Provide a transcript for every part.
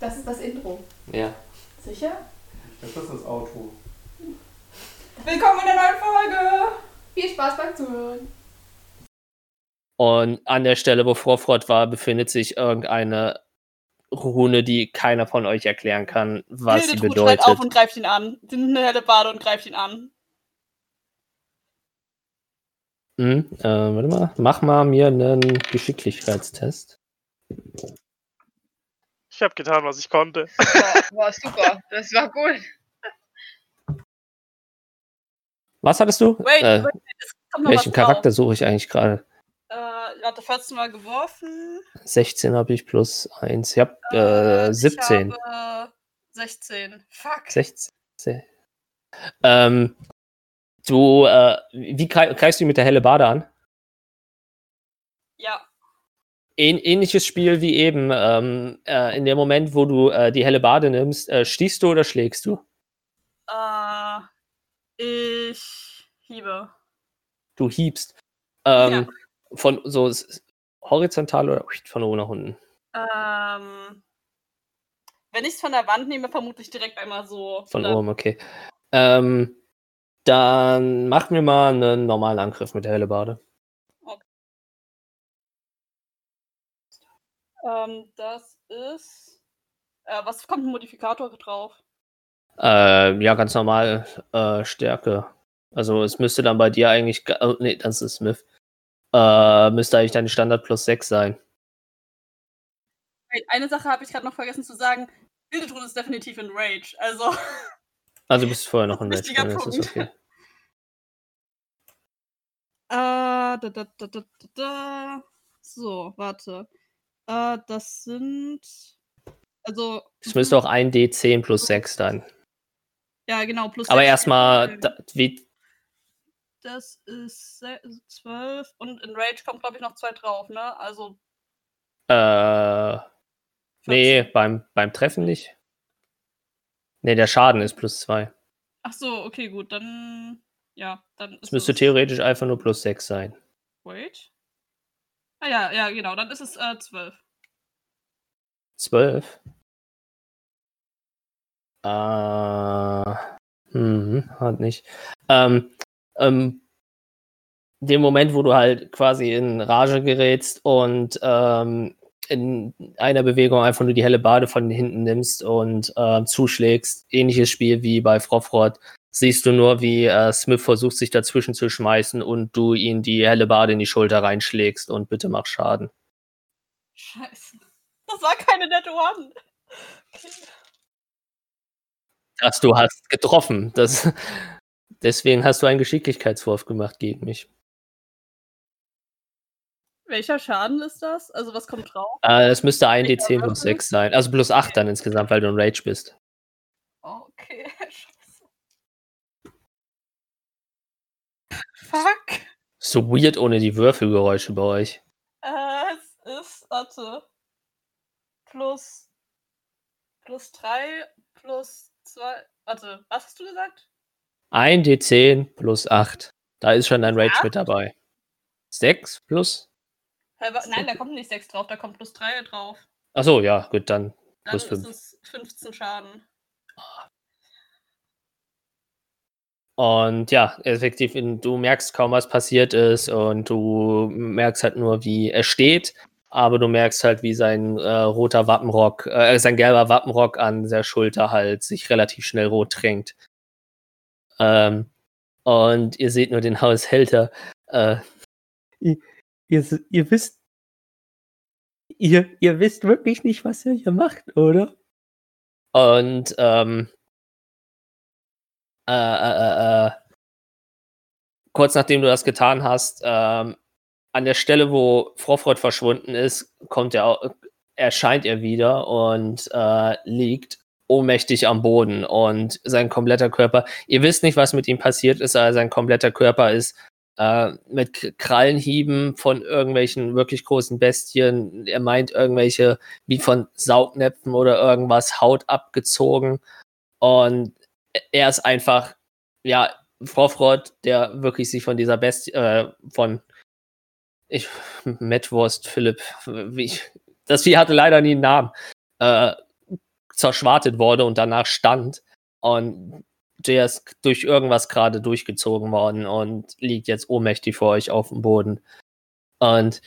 Das ist das Intro. Ja. Sicher? Das ist das Auto. Willkommen in der neuen Folge! Viel Spaß beim Zuhören. Und an der Stelle, wo Vorfrott war, befindet sich irgendeine Rune, die keiner von euch erklären kann, was sie bedeutet. schreit auf und greift ihn an. Sie nimmt eine helle Bade und greift ihn an. Hm, äh, warte mal, mach mal mir einen Geschicklichkeitstest. Ich habe getan, was ich konnte. Boah, boah, super. Das war gut. Was hattest du? Wait, äh, wait, welchen. Charakter suche ich eigentlich gerade? Äh, hatte 14 Mal geworfen. 16 habe ich plus 1. Ich habe äh, 17. Ich habe 16. Fuck. 16. Ähm, du, äh, wie greif- greifst du mit der helle Bade an? Ja. Ähn ähnliches Spiel wie eben. Ähm, äh, in dem Moment, wo du äh, die helle Bade nimmst, äh, stichst du oder schlägst du? Äh, ich hiebe. Du hiebst. Ähm, Von so horizontal oder von oben nach unten? Ähm, wenn ich es von der Wand nehme, vermutlich direkt einmal so. Von oben, okay. Ähm, dann mach mir mal einen normalen Angriff mit der helle Bade. Ähm, das ist. Äh, was kommt ein Modifikator drauf? Äh, ja, ganz normal äh, Stärke. Also es müsste dann bei dir eigentlich. Oh, nee, das ist Smith. Äh, müsste eigentlich deine Standard plus 6 sein. Eine Sache habe ich gerade noch vergessen zu sagen. Hildetrud ist definitiv in Rage. Also. Also bist du vorher noch in Rage. Ne? Das ist Punkt. okay. Äh, da, da, da, da, da, da. So, warte. Äh, das sind. Also. Es müsste auch ein D10 plus 6 sein. Ja, genau, plus. Aber sechs. erstmal, da- wie, Das ist se- 12 und in Rage kommt, glaube ich, noch zwei drauf, ne? Also. äh, nee, 14. beim, beim Treffen nicht. Nee, der Schaden ist plus 2. Ach so, okay, gut, dann. Ja, dann Es müsste theoretisch einfach nur plus 6 sein. Wait. Ah ja, ja, genau, dann ist es äh, 12. 12. Äh, hm, hat nicht. Ähm, ähm, dem Moment, wo du halt quasi in Rage gerätst und ähm, in einer Bewegung einfach nur die helle Bade von hinten nimmst und äh, zuschlägst, ähnliches Spiel wie bei Frofrod, siehst du nur, wie äh, Smith versucht, sich dazwischen zu schmeißen und du ihn die helle Bade in die Schulter reinschlägst und bitte mach Schaden. Scheiße. Das war keine nette One. dass du hast getroffen. Das, deswegen hast du einen Geschicklichkeitswurf gemacht gegen mich. Welcher Schaden ist das? Also, was kommt drauf? Äh, es müsste ein Welcher D10 plus Würfel? 6 sein. Also plus 8 dann insgesamt, weil du in Rage bist. Okay, scheiße. Fuck. So weird ohne die Würfelgeräusche bei euch. Äh, es ist, warte. Plus. Plus 3, plus 2. Warte, was hast du gesagt? Ein D10 plus 8. Da ist schon dein Rage mit dabei. 6 plus? Nein, da kommt nicht 6 drauf, da kommt plus 3 drauf. Achso, ja, gut, dann. Dann Plus ist fünf. es 15 Schaden. Und ja, effektiv, du merkst kaum, was passiert ist und du merkst halt nur, wie er steht, aber du merkst halt, wie sein äh, roter Wappenrock, äh, sein gelber Wappenrock an der Schulter halt sich relativ schnell rot tränkt. Ähm, und ihr seht nur den Haushälter. Äh, ihr, ihr, ihr wisst, ihr, ihr wisst wirklich nicht, was ihr hier macht, oder? Und ähm, äh, äh, äh, kurz nachdem du das getan hast, ähm, an der Stelle, wo Frofrod verschwunden ist, kommt er, erscheint er wieder und äh, liegt ohnmächtig am Boden. Und sein kompletter Körper, ihr wisst nicht, was mit ihm passiert ist, aber sein kompletter Körper ist äh, mit Krallenhieben von irgendwelchen wirklich großen Bestien, er meint irgendwelche wie von Saugnäpfen oder irgendwas Haut abgezogen. Und er ist einfach, ja, Frofrod, der wirklich sich von dieser Bestie, äh, von ich, Metwurst, Philipp, ich, das Vieh hatte leider nie einen Namen, äh, zerschwartet wurde und danach stand. Und der ist durch irgendwas gerade durchgezogen worden und liegt jetzt ohnmächtig vor euch auf dem Boden. Und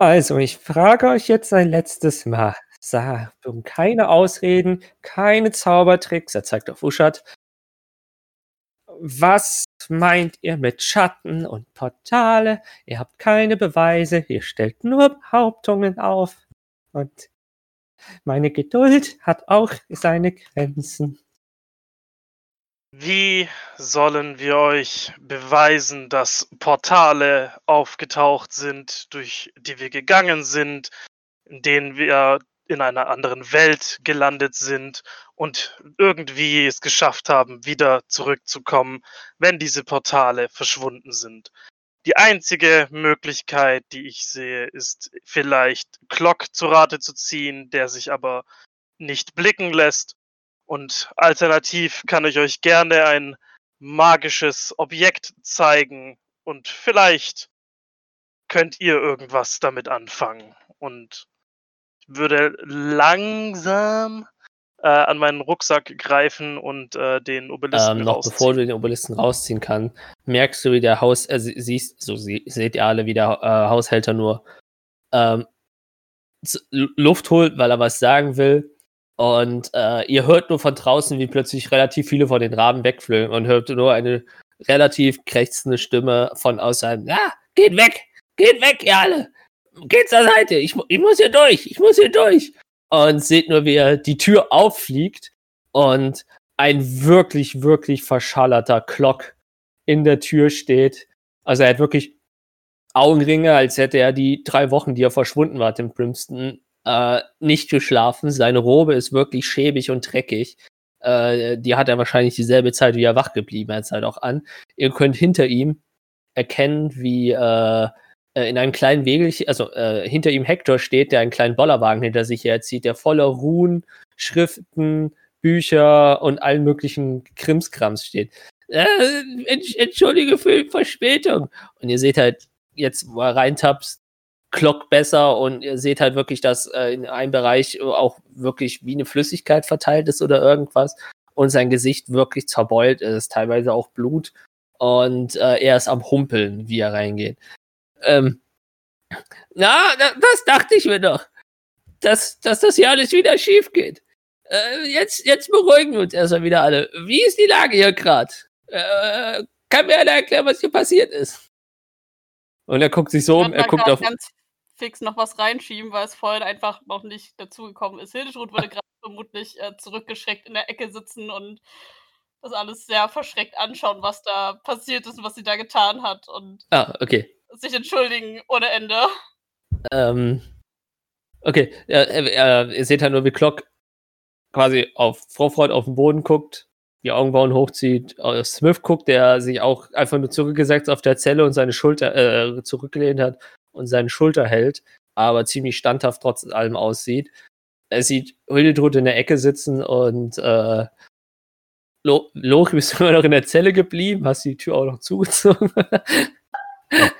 also, ich frage euch jetzt ein letztes Mal. Um keine Ausreden, keine Zaubertricks, er zeigt auf Uschat. Was meint ihr mit Schatten und Portale? Ihr habt keine Beweise, ihr stellt nur Behauptungen auf. Und meine Geduld hat auch seine Grenzen. Wie sollen wir euch beweisen, dass Portale aufgetaucht sind, durch die wir gegangen sind, in denen wir in einer anderen Welt gelandet sind und irgendwie es geschafft haben, wieder zurückzukommen, wenn diese Portale verschwunden sind? Die einzige Möglichkeit, die ich sehe, ist vielleicht Glock zu Rate zu ziehen, der sich aber nicht blicken lässt und alternativ kann ich euch gerne ein magisches Objekt zeigen und vielleicht könnt ihr irgendwas damit anfangen. Und würde langsam äh, an meinen Rucksack greifen und äh, den Obelisken ähm, noch rausziehen. bevor du den Obelisken rausziehen kannst, merkst du, wie der Haus, äh, sie- siehst, so sie, seht ihr alle, wie der äh, Haushälter nur ähm, Luft holt, weil er was sagen will. Und äh, ihr hört nur von draußen, wie plötzlich relativ viele von den Raben wegfliegen und hört nur eine relativ krächzende Stimme von außerhalb. Ja, geht weg! Geht weg, ihr alle! Geht zur Seite! Ich, ich muss hier durch! Ich muss hier durch! Und seht nur, wie er die Tür auffliegt und ein wirklich, wirklich verschallerter Glock in der Tür steht. Also er hat wirklich Augenringe, als hätte er die drei Wochen, die er verschwunden war, im Brimston, äh, nicht geschlafen. Seine Robe ist wirklich schäbig und dreckig. Äh, die hat er wahrscheinlich dieselbe Zeit, wie er wach geblieben ist, halt auch an. Ihr könnt hinter ihm erkennen, wie äh, äh, in einem kleinen Wegelchen, also äh, hinter ihm Hector steht, der einen kleinen Bollerwagen hinter sich herzieht, der voller Ruhen, Schriften, Bücher und allen möglichen Krimskrams steht. Äh, entsch- entschuldige für die Verspätung. Und ihr seht halt jetzt, wo er reintapst, Glock besser und ihr seht halt wirklich, dass äh, in einem Bereich auch wirklich wie eine Flüssigkeit verteilt ist oder irgendwas und sein Gesicht wirklich zerbeult ist, teilweise auch Blut und äh, er ist am Humpeln, wie er reingeht. Ähm, na, da, das dachte ich mir doch, dass, dass das hier alles wieder schief geht. Äh, jetzt, jetzt beruhigen wir uns erstmal wieder alle. Wie ist die Lage hier gerade? Äh, kann mir einer erklären, was hier passiert ist? Und er guckt sich so um, Ich er guckt auf. ganz fix noch was reinschieben, weil es vorhin einfach noch nicht dazugekommen ist. Hildetrud würde gerade vermutlich äh, zurückgeschreckt in der Ecke sitzen und das alles sehr verschreckt anschauen, was da passiert ist und was sie da getan hat und Ah, okay. Sich entschuldigen ohne Ende. Ähm, okay, ja, äh, äh, ihr seht halt nur, wie Glock quasi auf Freud auf den Boden guckt, die Augenbrauen hochzieht, auf Smith guckt, der sich auch einfach nur zurückgesetzt auf der Zelle und seine Schulter äh, zurückgelehnt hat und seine Schulter hält, aber ziemlich standhaft trotz allem aussieht. Er sieht Hildetrud in der Ecke sitzen und äh, Lo Lori bist du immer noch in der Zelle geblieben, hast die Tür auch noch zugezogen.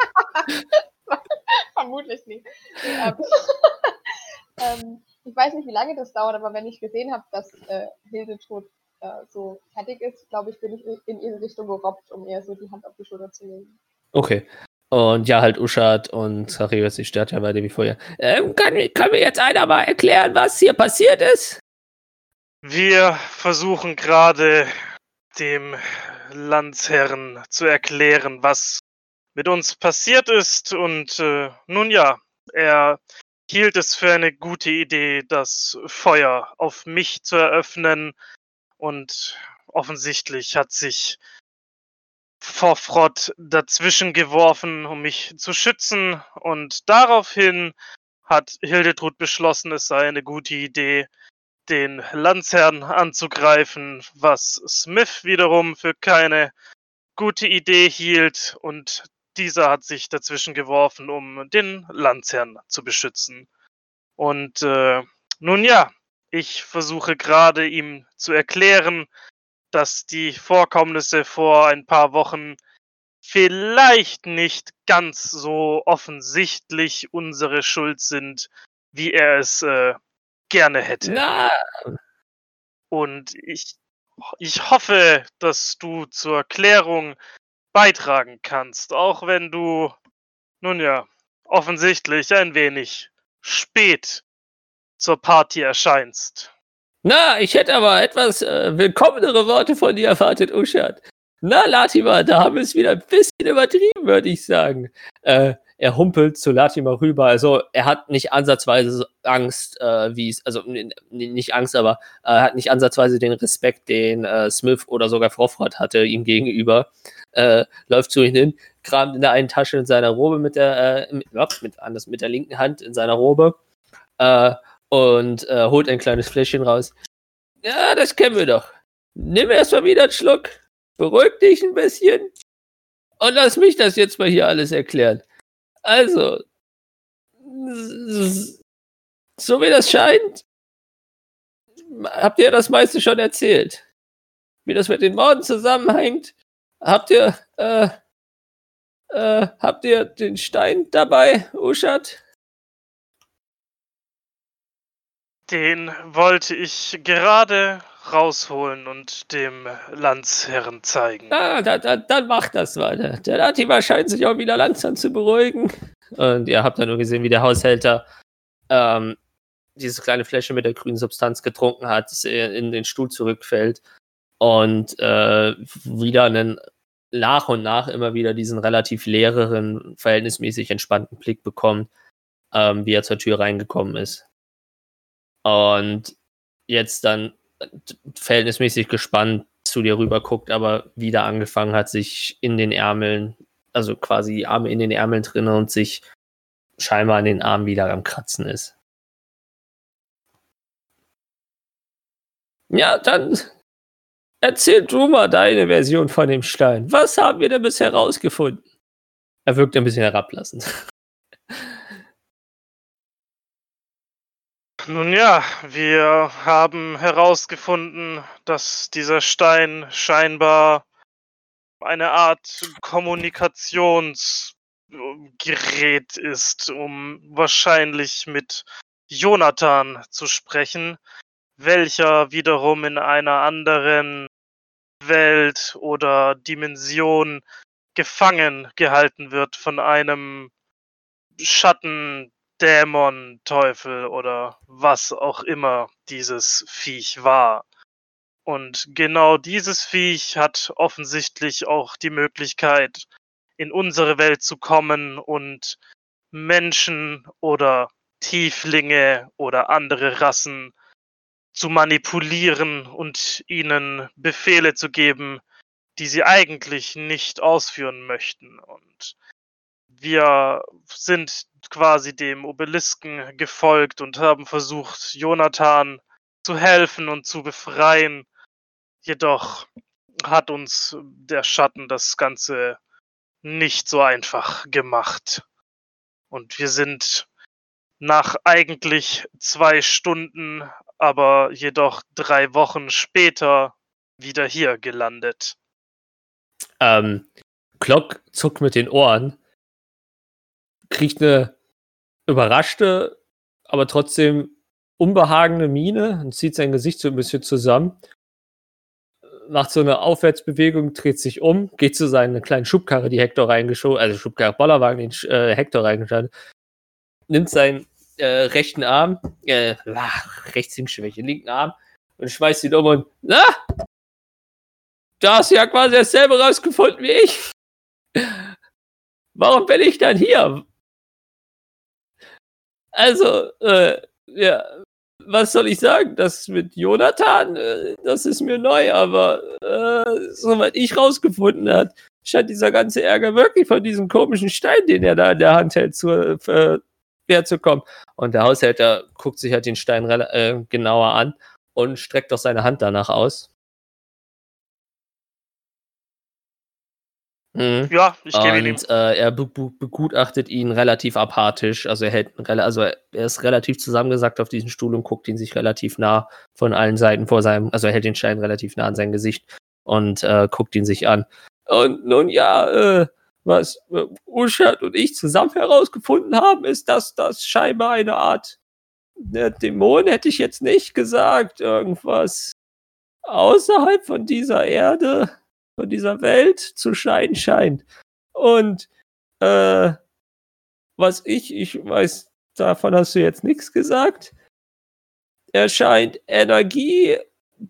Vermutlich nicht. Ähm, ähm, ich weiß nicht, wie lange das dauert, aber wenn ich gesehen habe, dass äh, Hildetrud äh, so fertig ist, glaube ich, bin ich in ihre Richtung gerobbt, um ihr so die Hand auf die Schulter zu legen. Okay. Und ja, halt Uschat und Sarius, die stört ja weiter wie vorher. Ähm, kann, mir- kann mir jetzt einer mal erklären, was hier passiert ist? Wir versuchen gerade dem Landsherrn zu erklären, was mit uns passiert ist. Und äh, nun ja, er hielt es für eine gute Idee, das Feuer auf mich zu eröffnen. Und offensichtlich hat sich Vorfrott dazwischen geworfen, um mich zu schützen. Und daraufhin hat Hildetrud beschlossen, es sei eine gute Idee, den Landsherrn anzugreifen, was Smith wiederum für keine gute Idee hielt und dieser hat sich dazwischen geworfen, um den Landsherrn zu beschützen. Und äh, nun ja, ich versuche gerade ihm zu erklären, dass die Vorkommnisse vor ein paar Wochen vielleicht nicht ganz so offensichtlich unsere Schuld sind, wie er es äh, gerne hätte. Na, Und ich, ich hoffe, dass du zur Klärung beitragen kannst, auch wenn du, nun ja, offensichtlich ein wenig spät zur Party erscheinst. na, ich hätte aber etwas äh, willkommenere Worte von dir erwartet, Uschat. Na, Latimer, da haben wir es wieder ein bisschen übertrieben, würde ich sagen. Äh, er humpelt zu Latimer rüber. Also er hat nicht ansatzweise Angst, äh, wie es, also nicht Angst, aber äh, hat nicht ansatzweise den Respekt, den äh, Smith oder sogar Frofrott hatte ihm gegenüber. Äh, läuft zu ihm hin, kramt in der einen Tasche in seiner Robe mit der, äh, mit, anders, mit der linken Hand in seiner Robe äh, und äh, holt ein kleines Fläschchen raus. Ja, das kennen wir doch. Nimm erstmal wieder einen Schluck, beruhig dich ein bisschen und lass mich das jetzt mal hier alles erklären. Also, so wie das scheint, habt ihr das meiste schon erzählt. Wie das mit den Morden zusammenhängt, habt ihr, äh, äh, habt ihr den Stein dabei, Uschat? Den wollte ich gerade rausholen und dem Landsherren zeigen. Ah, da, da, dann macht das weiter. Der Latimer scheint sich auch wieder langsam zu beruhigen. Und ihr habt dann nur gesehen, wie der Haushälter ähm, diese kleine Fläche mit der grünen Substanz getrunken hat, in den Stuhl zurückfällt und äh, wieder einen nach und nach immer wieder diesen relativ leeren, verhältnismäßig entspannten Blick bekommt, ähm, wie er zur Tür reingekommen ist. Und jetzt dann verhältnismäßig gespannt zu dir rüber guckt, aber wieder angefangen hat, sich in den Ärmeln, also quasi die Arme in den Ärmeln drinne und sich scheinbar an den Armen wieder am Kratzen ist. Ja, dann erzähl du mal deine Version von dem Stein. Was haben wir denn bisher rausgefunden? Er wirkt ein bisschen herablassend. Nun ja, wir haben herausgefunden, dass dieser Stein scheinbar eine Art Kommunikationsgerät ist, um wahrscheinlich mit Jonathan zu sprechen, welcher wiederum in einer anderen Welt oder Dimension gefangen gehalten wird von einem Schatten, Dämon, Teufel oder was auch immer dieses Viech war. Und genau dieses Viech hat offensichtlich auch die Möglichkeit, in unsere Welt zu kommen und Menschen oder Tieflinge oder andere Rassen zu manipulieren und ihnen Befehle zu geben, die sie eigentlich nicht ausführen möchten. Und wir sind quasi dem Obelisken gefolgt und haben versucht, Jonathan zu helfen und zu befreien. Jedoch hat uns der Schatten das Ganze nicht so einfach gemacht. Und wir sind nach eigentlich zwei Stunden, aber jedoch drei Wochen später wieder hier gelandet. Ähm, Glock zuckt mit den Ohren, kriegt eine überraschte, aber trotzdem unbehagende Miene und zieht sein Gesicht so ein bisschen zusammen, macht so eine Aufwärtsbewegung, dreht sich um, geht zu seiner kleinen Schubkarre, die Hector reingeschoben, also Schubkarre, Bollerwagen, den äh, Hector reingeschoben, nimmt seinen äh, rechten Arm, äh, ach, rechts Hinschwäche, linken Arm und schmeißt ihn um und, na, du hast ja quasi dasselbe rausgefunden wie ich. Warum bin ich dann hier? Also, äh, ja, was soll ich sagen? Das mit Jonathan, äh, das ist mir neu, aber äh, soweit ich rausgefunden hat, scheint dieser ganze Ärger wirklich von diesem komischen Stein, den er da in der Hand hält, zu, äh, herzukommen. Und der Haushälter guckt sich halt den Stein äh, genauer an und streckt auch seine Hand danach aus. Mhm. Ja, ich gebe ihn ihm. Und äh, er be be begutachtet ihn relativ apathisch. Also er hält also er ist relativ zusammengesackt auf diesen Stuhl und guckt ihn sich relativ nah von allen Seiten vor seinem, also er hält den Stein relativ nah an sein Gesicht und äh, guckt ihn sich an. Und nun ja, äh, was äh, Uschat und ich zusammen herausgefunden haben, ist, dass das scheinbar eine Art der Dämon hätte ich jetzt nicht gesagt. Irgendwas außerhalb von dieser Erde, von dieser Welt zu scheinen scheint. Und äh, was ich, ich weiß, davon hast du jetzt nichts gesagt. Er scheint Energie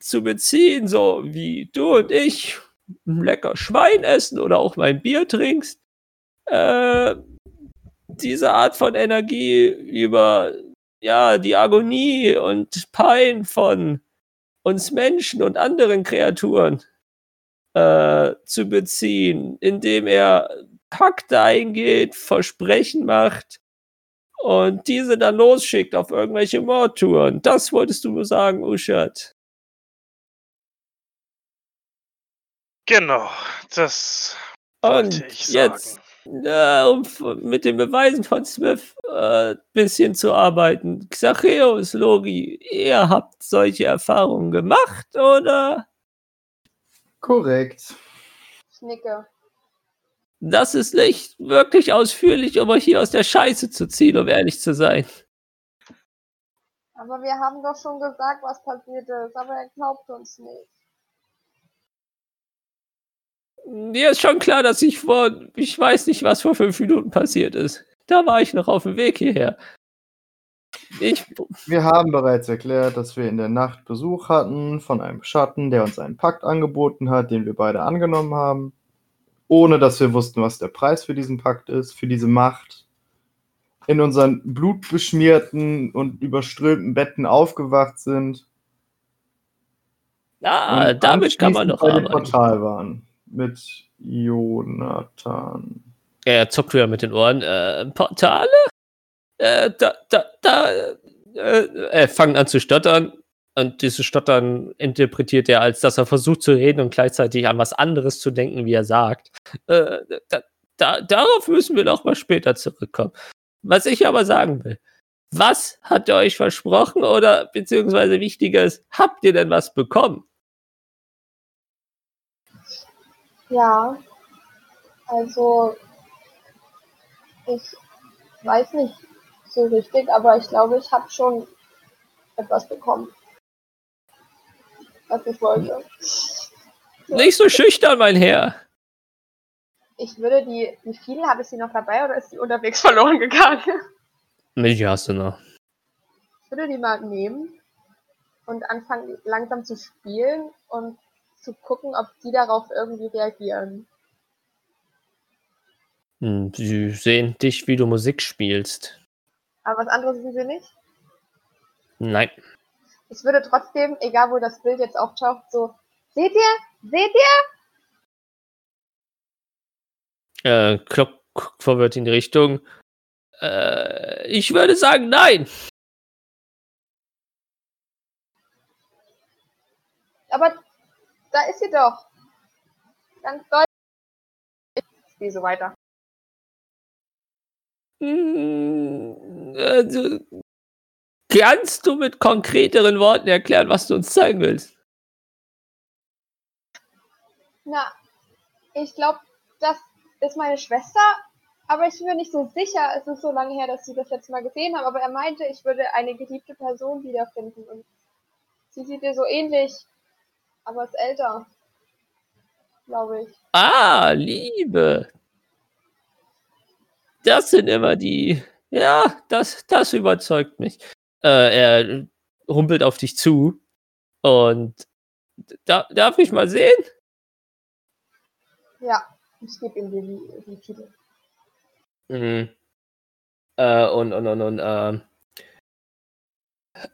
zu beziehen, so wie du und ich lecker Schwein essen oder auch mein Bier trinkst. Äh, diese Art von Energie über ja die Agonie und Pein von uns Menschen und anderen Kreaturen äh, zu beziehen, indem er Pakte eingeht, Versprechen macht und diese dann losschickt auf irgendwelche Mordtouren. Das wolltest du nur sagen, Uschat. Genau, das wollte Und ich jetzt, sagen. äh, um mit den Beweisen von Smith ein äh, bisschen zu arbeiten. Xacheus, Logi, ihr habt solche Erfahrungen gemacht, oder? Korrekt. Ich nicke. Das ist nicht wirklich ausführlich, um euch hier aus der Scheiße zu ziehen, um ehrlich zu sein. Aber wir haben doch schon gesagt, was passiert ist, aber er glaubt uns nicht. Mir ist schon klar, dass ich vor, ich weiß nicht, was vor fünf Minuten passiert ist. Da war ich noch auf dem Weg hierher. Ich, Wir haben bereits erklärt, dass wir in der Nacht Besuch hatten von einem Schatten, der uns einen Pakt angeboten hat, den wir beide angenommen haben, ohne dass wir wussten, was der Preis für diesen Pakt ist, für diese Macht. In unseren blutbeschmierten und überströmten Betten aufgewacht sind. ah, und damit kann man noch bei arbeiten. Portal waren. Mit Jonathan. Er zuckt wieder mit den Ohren. Äh, Portale? Äh, da, da, da, äh, er fängt an zu stottern. Und dieses Stottern interpretiert er, als dass er versucht zu reden und gleichzeitig an was anderes zu denken, wie er sagt. Äh, da, da, darauf müssen wir noch mal später zurückkommen. Was ich aber sagen will, was hat er euch versprochen oder beziehungsweise wichtiger ist, habt ihr denn was bekommen? Ja, also ich weiß nicht so richtig, aber ich glaube, ich habe schon etwas bekommen, was ich wollte. Nicht so schüchtern, mein Herr. Ich würde die, wie viele habe ich sie noch dabei oder ist sie unterwegs verloren gegangen? Mich hast du noch. Ich würde die mal nehmen und anfangen langsam zu spielen und zu gucken, ob die darauf irgendwie reagieren. Hm, Sie sehen dich, wie du Musik spielst. Aber was anderes sind sie nicht. Nein. Ich würde trotzdem, egal wo das Bild jetzt auftaucht, so, seht ihr? Seht ihr? Äh, Klopp guckt verwirrt in die Richtung. Äh, ich würde sagen, nein. Aber da ist sie doch. Ganz deutlich. Ich spiele so weiter. Hm, also, kannst du mit konkreteren Worten erklären, was du uns zeigen willst? Na, ich glaube, das ist meine Schwester, aber ich bin mir nicht so sicher. Es ist so lange her, dass sie das letzte Mal gesehen haben, aber er meinte, ich würde eine geliebte Person wiederfinden und sie sieht ihr so ähnlich, aber ist älter, glaube ich. Ah, Liebe. Das sind immer die. Ja, das, das überzeugt mich. Äh, er humpelt auf dich zu und da, darf ich mal sehen? Ja, ich gebe ihm die, die Titel. Mhm. Äh, und, und, und, und, ähm,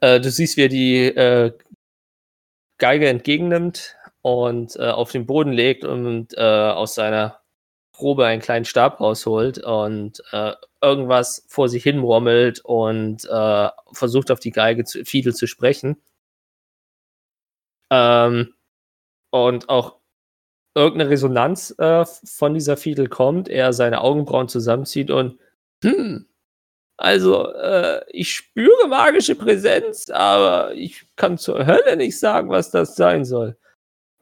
äh, du siehst, wie er die äh, Geige entgegennimmt und äh, auf den Boden legt und äh, aus seiner Probe einen kleinen Stab rausholt und äh, irgendwas vor sich hin murmelt und äh, versucht auf die Geige zu, Fiedel zu sprechen. Ähm, und auch irgendeine Resonanz äh, von dieser Fiedel kommt, er seine Augenbrauen zusammenzieht und hm, also äh, ich spüre magische Präsenz, aber ich kann zur Hölle nicht sagen, was das sein soll.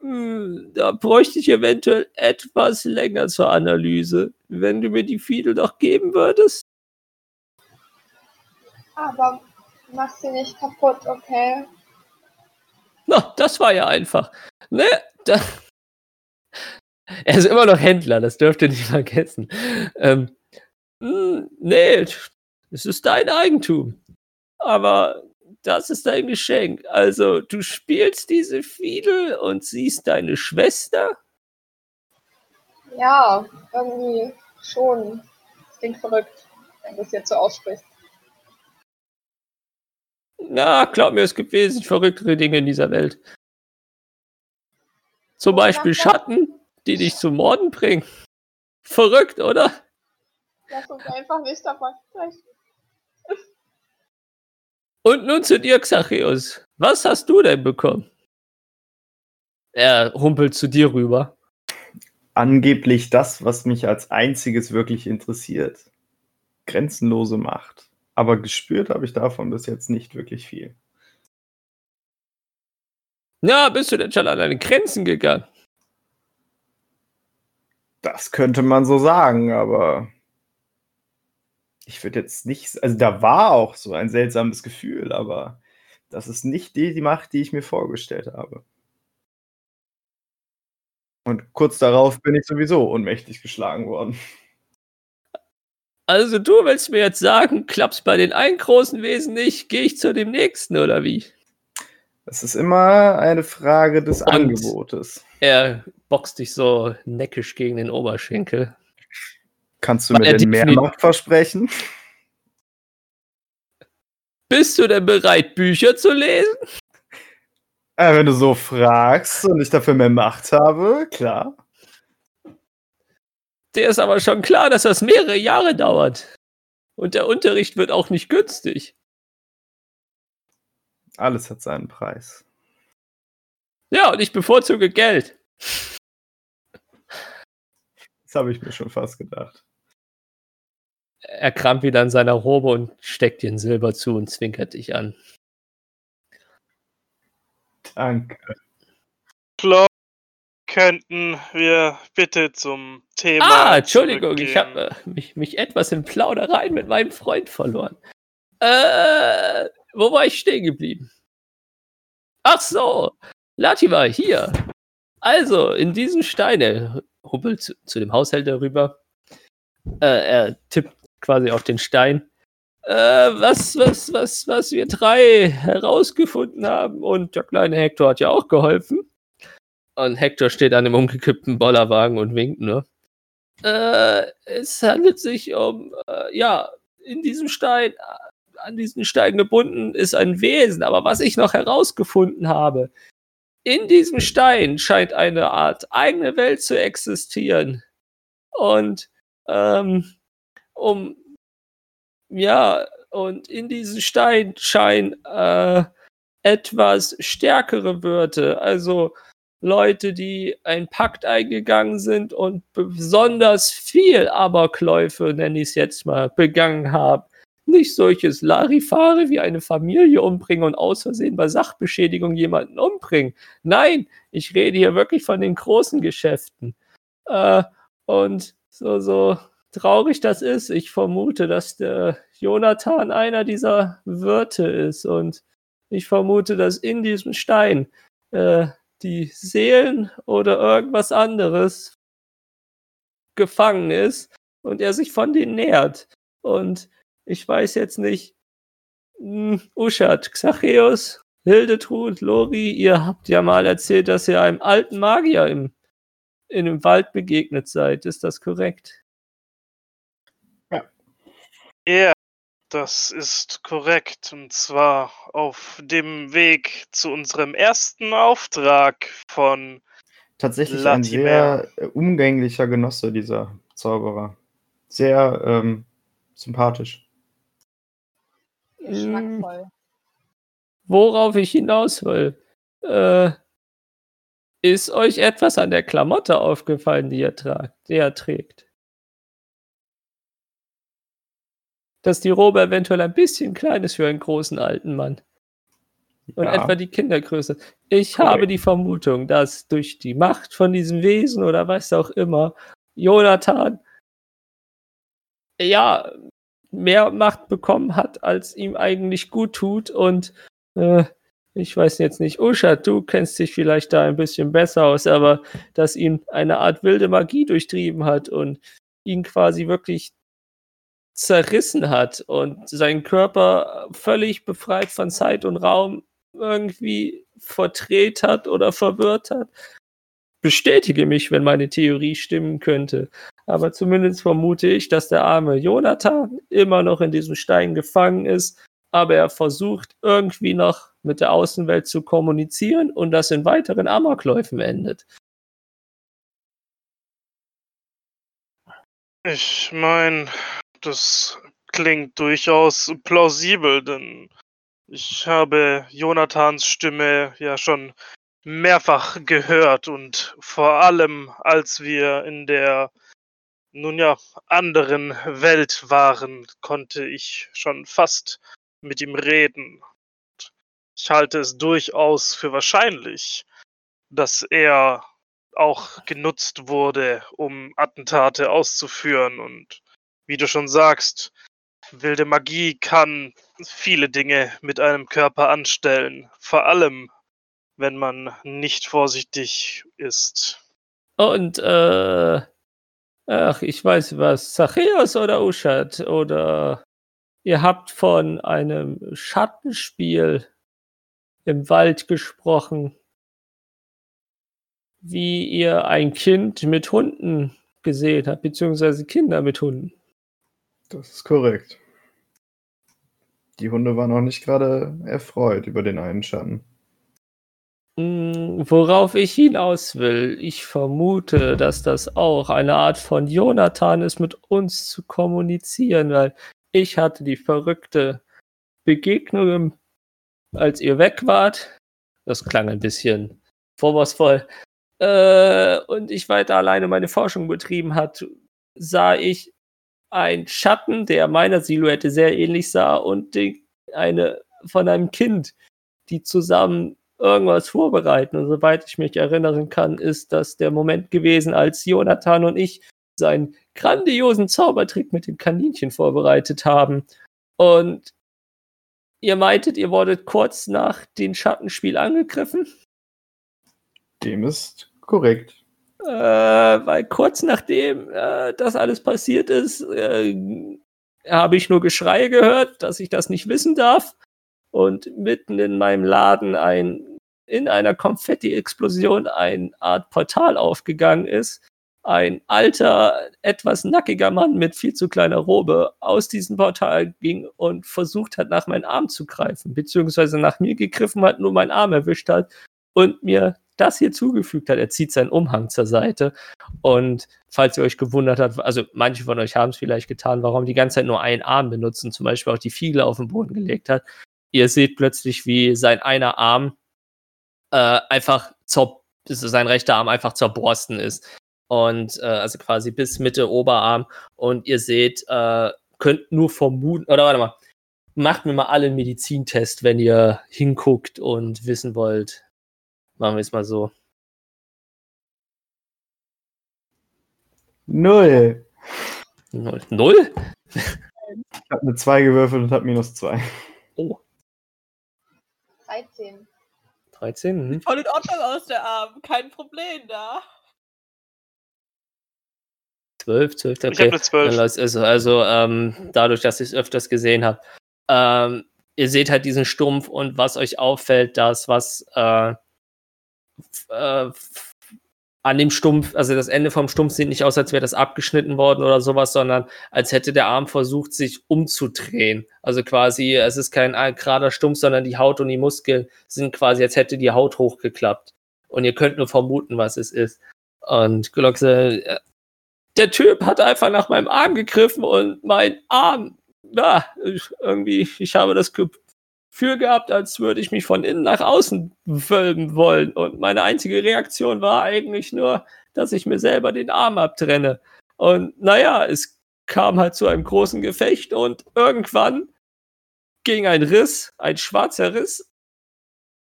Hm, da bräuchte ich eventuell etwas länger zur Analyse, wenn du mir die Fiedel doch geben würdest. Aber Mach sie nicht kaputt, okay? Na, das war ja einfach. Ne? Da, er ist immer noch Händler, das dürft ihr nicht vergessen. Ähm, hm, nee, es ist dein Eigentum. Aber das ist dein Geschenk. Also, du spielst diese Fiedel und siehst deine Schwester? Ja, irgendwie schon. Das klingt verrückt, wenn du es jetzt so aussprichst. Na, glaub mir, es gibt wesentlich verrücktere Dinge in dieser Welt. Zum Beispiel? Schatten, die dich zum Morden bringen. Verrückt, oder? Lass uns einfach nicht davon sprechen. Und nun zu dir, Xacheus. Was hast du denn bekommen? Er humpelt zu dir rüber. Angeblich das, was mich als einziges wirklich interessiert. Grenzenlose Macht. Aber gespürt habe ich davon bis jetzt nicht wirklich viel. Na, bist du denn schon an deine Grenzen gegangen? Das könnte man so sagen, aber ich würde jetzt nicht, also da war auch so ein seltsames Gefühl, aber das ist nicht die, die Macht, die ich mir vorgestellt habe. Und kurz darauf bin ich sowieso ohnmächtig geschlagen worden. Also du willst mir jetzt sagen, klappt's bei den einen großen Wesen nicht, gehe ich zu dem nächsten, oder wie? Es ist immer eine Frage des Und- Angebotes. Er boxt dich so neckisch gegen den Oberschenkel. Kannst du Weil mir denn mehr Macht versprechen? Bist du denn bereit, Bücher zu lesen? Äh, wenn du so fragst und ich dafür mehr Macht habe, klar. Dir ist aber schon klar, dass das mehrere Jahre dauert. Und der Unterricht wird auch nicht günstig. Alles hat seinen Preis. Ja, und ich bevorzuge Geld. Das habe ich mir schon fast gedacht. Er kramt wieder in seiner Robe und steckt dir ein Silber zu und zwinkert dich an. Danke. Klar, könnten wir bitte zum Thema. Ah, Entschuldigung, ich habe äh, mich, mich etwas in Plaudereien mit meinem Freund verloren. Äh, wo war ich stehen geblieben? Ach so, Latimer, hier. Also, in diesen Stein, er humpelt zu, zu dem Haushälter rüber. Äh, er tippt quasi auf den Stein. Äh, was, was, was, was wir drei herausgefunden haben. Und der kleine Hector hat ja auch geholfen. Und Hector steht an dem umgekippten Bollerwagen und winkt nur. Äh, es handelt sich um, äh, ja, in diesem Stein, äh, an diesen Stein gebunden ist ein Wesen. Aber was ich noch herausgefunden habe, in diesem Stein scheint eine Art eigene Welt zu existieren. Und, ähm, um, ja, und in diesem Stein scheinen äh, etwas stärkere Wörter, also Leute, die einen Pakt eingegangen sind und besonders viel Aberkläufe, nenne ich es jetzt mal, begangen haben. Nicht solches Larifare wie eine Familie umbringen und aus Versehen bei Sachbeschädigung jemanden umbringen. Nein, ich rede hier wirklich von den großen Geschäften. Äh, und so, so traurig das ist, ich vermute, dass der Jonathan einer dieser Wirte ist. Und ich vermute, dass in diesem Stein äh, die Seelen oder irgendwas anderes gefangen ist und er sich von denen nähert. Und ich weiß jetzt nicht, hm, Uschat, Xacheus, Hildetrud, Lori, ihr habt ja mal erzählt, dass ihr einem alten Magier im, in dem Wald begegnet seid. Ist das korrekt? Ja, das ist korrekt. Und zwar auf dem Weg zu unserem ersten Auftrag von. Tatsächlich ein Latimer. sehr äh, umgänglicher Genosse, dieser Zauberer. Sehr ähm, sympathisch. Geschmackvoll. Worauf ich hinaus will, äh, ist euch etwas an der Klamotte aufgefallen, die er, tragt, die er trägt? Dass die Robe eventuell ein bisschen klein ist für einen großen alten Mann. Und Ja. etwa die Kindergröße. Ich Korrekt. habe die Vermutung, dass durch die Macht von diesem Wesen oder was auch immer, Jonathan, ja, mehr Macht bekommen hat, als ihm eigentlich gut tut. Und äh, ich weiß jetzt nicht, Usha, du kennst dich vielleicht da ein bisschen besser aus, aber dass ihn eine Art wilde Magie durchtrieben hat und ihn quasi wirklich zerrissen hat und seinen Körper völlig befreit von Zeit und Raum irgendwie verdreht hat oder verwirrt hat. Bestätige mich, wenn meine Theorie stimmen könnte. Aber zumindest vermute ich, dass der arme Jonathan immer noch in diesem Stein gefangen ist, aber er versucht irgendwie noch mit der Außenwelt zu kommunizieren und das in weiteren Amokläufen endet. Ich meine, das klingt durchaus plausibel, denn ich habe Jonathans Stimme ja schon mehrfach gehört und vor allem, als wir in der nun ja anderen Welt waren, konnte ich schon fast mit ihm reden. Ich halte es durchaus für wahrscheinlich, dass er auch genutzt wurde, um Attentate auszuführen. Und wie du schon sagst, wilde Magie kann viele Dinge mit einem Körper anstellen. Vor allem, wenn man nicht vorsichtig ist. Und, äh, ach, ich weiß was, Zachäus oder Uschat oder ihr habt von einem Schattenspiel im Wald gesprochen wie ihr ein Kind mit Hunden gesehen habt, beziehungsweise Kinder mit Hunden. Das ist korrekt. Die Hunde waren auch nicht gerade erfreut über den einen Schatten. Mm, worauf ich hinaus will, ich vermute, dass das auch eine Art von Jonathan ist, mit uns zu kommunizieren, weil ich hatte die verrückte Begegnung, als ihr weg wart. Das klang ein bisschen vorwurfsvoll äh, und ich weiter alleine meine Forschung betrieben hat, sah ich einen Schatten, der meiner Silhouette sehr ähnlich sah und die, eine von einem Kind, die zusammen irgendwas vorbereiten. Und soweit ich mich erinnern kann, ist das der Moment gewesen, als Jonathan und ich seinen grandiosen Zaubertrick mit dem Kaninchen vorbereitet haben. Und ihr meintet, ihr wurdet kurz nach dem Schattenspiel angegriffen? Dem ist korrekt. Äh, weil kurz nachdem äh, das alles passiert ist, äh, habe ich nur Geschreie gehört, dass ich das nicht wissen darf. Und mitten in meinem Laden ein, in einer Konfetti-Explosion eine Art Portal aufgegangen ist. Ein alter, etwas nackiger Mann mit viel zu kleiner Robe aus diesem Portal ging und versucht hat, nach meinem Arm zu greifen, beziehungsweise nach mir gegriffen hat, nur meinen Arm erwischt hat und mir das hier zugefügt hat. Er zieht seinen Umhang zur Seite. Und falls ihr euch gewundert habt, also manche von euch haben es vielleicht getan, warum die ganze Zeit nur einen Arm benutzen, zum Beispiel auch die Fiegel auf den Boden gelegt hat. Ihr seht plötzlich, wie sein einer Arm äh, einfach zur, sein rechter Arm einfach zerborsten ist. Und äh, also quasi bis Mitte Oberarm. Und ihr seht, äh, könnt nur vermuten, oder warte mal, macht mir mal alle einen Medizintest, wenn ihr hinguckt und wissen wollt, Machen wir es mal so. Null. Null? Null? Ich habe eine 2 gewürfelt und habe minus 2. Oh. 13. 13? Hm. Voll in Ordnung aus der Arm. Kein Problem da. 12, 12, okay. Ich habe eine 12. Also, also ähm, dadurch, dass ich es öfters gesehen habe. Ähm, ihr seht halt diesen Stumpf und was euch auffällt, das, was äh, äh, an dem Stumpf, also das Ende vom Stumpf sieht nicht aus, als wäre das abgeschnitten worden oder sowas, sondern als hätte der Arm versucht, sich umzudrehen. Also quasi, es ist kein gerader Stumpf, sondern die Haut und die Muskeln sind quasi, als hätte die Haut hochgeklappt. Und ihr könnt nur vermuten, was es ist. Und Gloxe, äh, der Typ hat einfach nach meinem Arm gegriffen und mein Arm, ja, irgendwie, ich habe das für gehabt, als würde ich mich von innen nach außen wölben wollen. Und meine einzige Reaktion war eigentlich nur, dass ich mir selber den Arm abtrenne. Und naja, es kam halt zu einem großen Gefecht und irgendwann ging ein Riss, ein schwarzer Riss,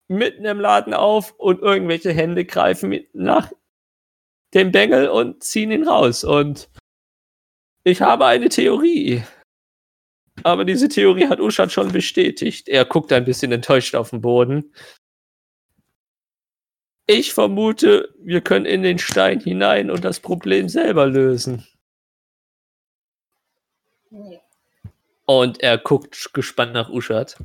mitten im Laden auf und irgendwelche Hände greifen nach dem Bengel und ziehen ihn raus. Und ich habe eine Theorie. Aber diese Theorie hat Uschat schon bestätigt. Er guckt ein bisschen enttäuscht auf den Boden. Ich vermute, wir können in den Stein hinein und das Problem selber lösen. Und er guckt gespannt nach Uschat.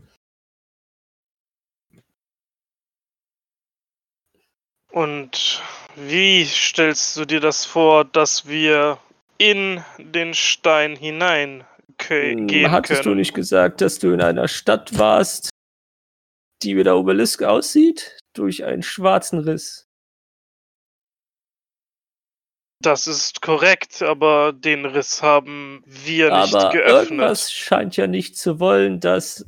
Und wie stellst du dir das vor, dass wir in den Stein hinein Hm, gehen Hattest können? du nicht gesagt, dass du in einer Stadt warst, die wie der Obelisk aussieht? Durch einen schwarzen Riss. Das ist korrekt, aber den Riss haben wir nicht Aber geöffnet. irgendwas scheint ja nicht zu wollen, dass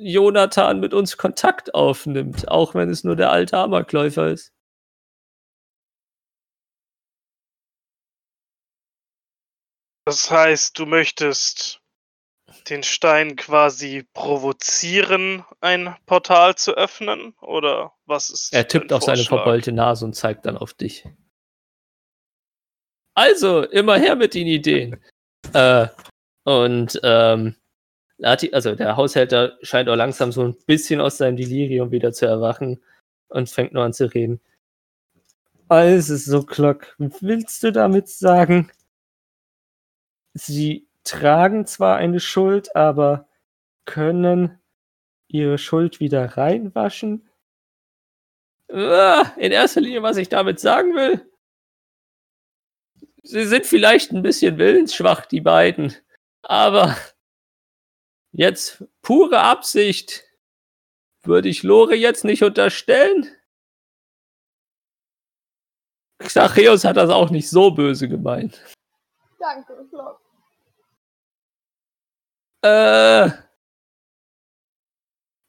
Jonathan mit uns Kontakt aufnimmt, auch wenn es nur der alte Amokläufer ist. Das heißt, du möchtest den Stein quasi provozieren, ein Portal zu öffnen? Oder was ist Er tippt auf seine verbeulte Nase und zeigt dann auf dich. Also, immer her mit den Ideen. Äh, und ähm, also der Haushälter scheint auch langsam so ein bisschen aus seinem Delirium wieder zu erwachen und fängt nur an zu reden. Also, so Glock, willst du damit sagen, sie tragen zwar eine Schuld, aber können ihre Schuld wieder reinwaschen? In erster Linie, was ich damit sagen will, sie sind vielleicht ein bisschen willensschwach, die beiden, aber jetzt pure Absicht würde ich Lore jetzt nicht unterstellen. Xacheus hat das auch nicht so böse gemeint. Danke, Flock. Äh,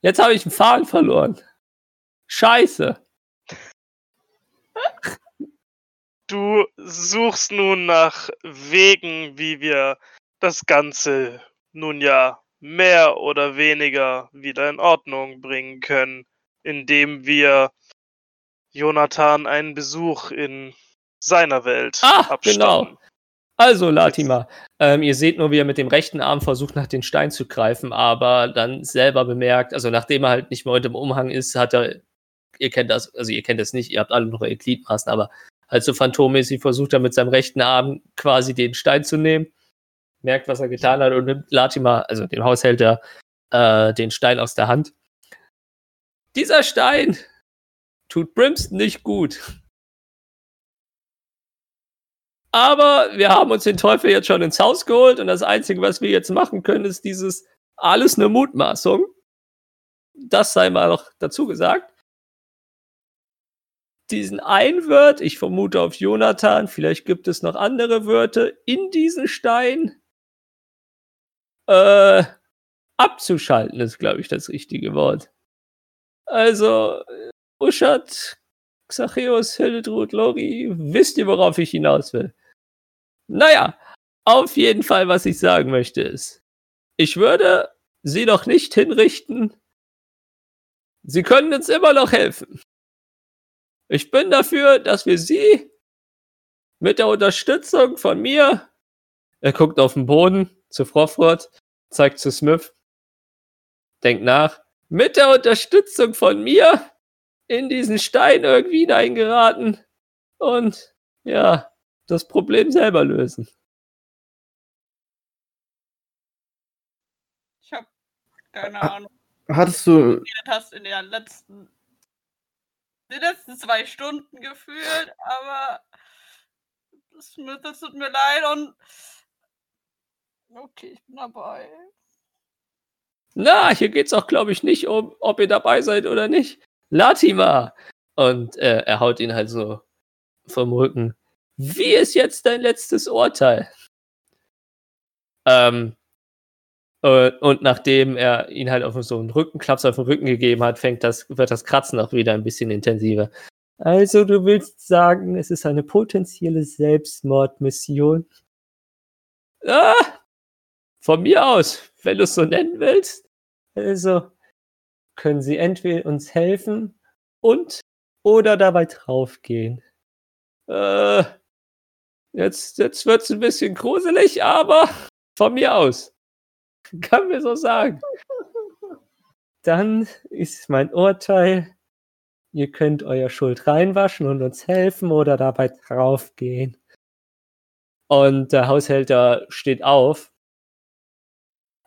jetzt habe ich einen Faden verloren. Scheiße. Du suchst nun nach Wegen, wie wir das Ganze nun ja mehr oder weniger wieder in Ordnung bringen können, indem wir Jonathan einen Besuch in seiner Welt Ah, abstatten. genau. Also, Latima, ähm, ihr seht nur, wie er mit dem rechten Arm versucht, nach den Stein zu greifen, aber dann selber bemerkt, also nachdem er halt nicht mehr unter dem Umhang ist, hat er, ihr kennt das, also ihr kennt das nicht, ihr habt alle noch eure Gliedmaßen, aber halt so phantommäßig versucht er mit seinem rechten Arm quasi den Stein zu nehmen, merkt, was er getan hat und nimmt Latima, also dem Haushälter, äh, den Stein aus der Hand. Dieser Stein tut Brimston nicht gut. Aber wir haben uns den Teufel jetzt schon ins Haus geholt und das Einzige, was wir jetzt machen können, ist dieses alles eine Mutmaßung. Das sei mal noch dazu gesagt. Diesen einen Wirt, ich vermute auf Jonathan, vielleicht gibt es noch andere Wörter, in diesen Stein äh, abzuschalten, ist, glaube ich, das richtige Wort. Also, Uschat, Xacheus, Hildetrud, Lori, wisst ihr, worauf ich hinaus will? Naja, auf jeden Fall, was ich sagen möchte, ist, ich würde sie doch nicht hinrichten. Sie können uns immer noch helfen. Ich bin dafür, dass wir sie mit der Unterstützung von mir, er guckt auf den Boden zu Frofrot, zeigt zu Smith, denkt nach, mit der Unterstützung von mir in diesen Stein irgendwie hineingeraten und ja, das Problem selber lösen. Ich habe keine Ah. Ahnung, Hattest du, hast in den letzten, den letzten zwei Stunden gefühlt, aber das, das tut mir leid und okay, ich bin dabei. Na, hier geht's auch, glaube ich, nicht um, ob ihr dabei seid oder nicht. Latima! Und äh, er haut ihn halt so vom Rücken. Wie ist jetzt dein letztes Urteil? Ähm, äh, und nachdem er ihn halt auf so einen Rückenklaps auf den Rücken gegeben hat, fängt das, wird das Kratzen auch wieder ein bisschen intensiver. Also, du willst sagen, es ist eine potenzielle Selbstmordmission? Ah, von mir aus, wenn du es so nennen willst. Also können sie entweder uns helfen und oder dabei draufgehen. Äh, jetzt jetzt wird's ein bisschen gruselig, aber von mir aus. Kann mir so sagen. Dann ist mein Urteil, ihr könnt euer Schuld reinwaschen und uns helfen oder dabei draufgehen. Und der Haushälter steht auf,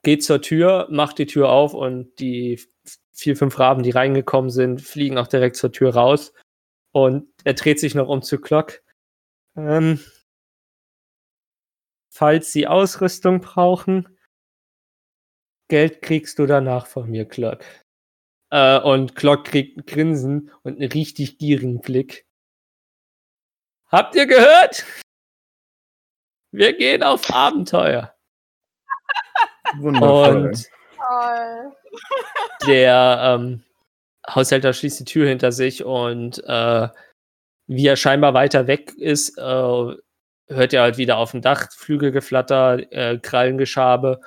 geht zur Tür, macht die Tür auf und die vier, fünf Raben, die reingekommen sind, fliegen auch direkt zur Tür raus. Und er dreht sich noch um zu Glock. Ähm, falls Sie Ausrüstung brauchen, Geld kriegst du danach von mir, Glock. Äh, und Glock kriegt ein Grinsen und einen richtig gierigen Blick. Habt ihr gehört? Wir gehen auf Abenteuer. Wundervoll. Und Toll. der ähm, Haushälter schließt die Tür hinter sich und äh, wie er scheinbar weiter weg ist, äh, hört er halt wieder auf dem Dach Flügelgeflatter, äh, Krallengeschabe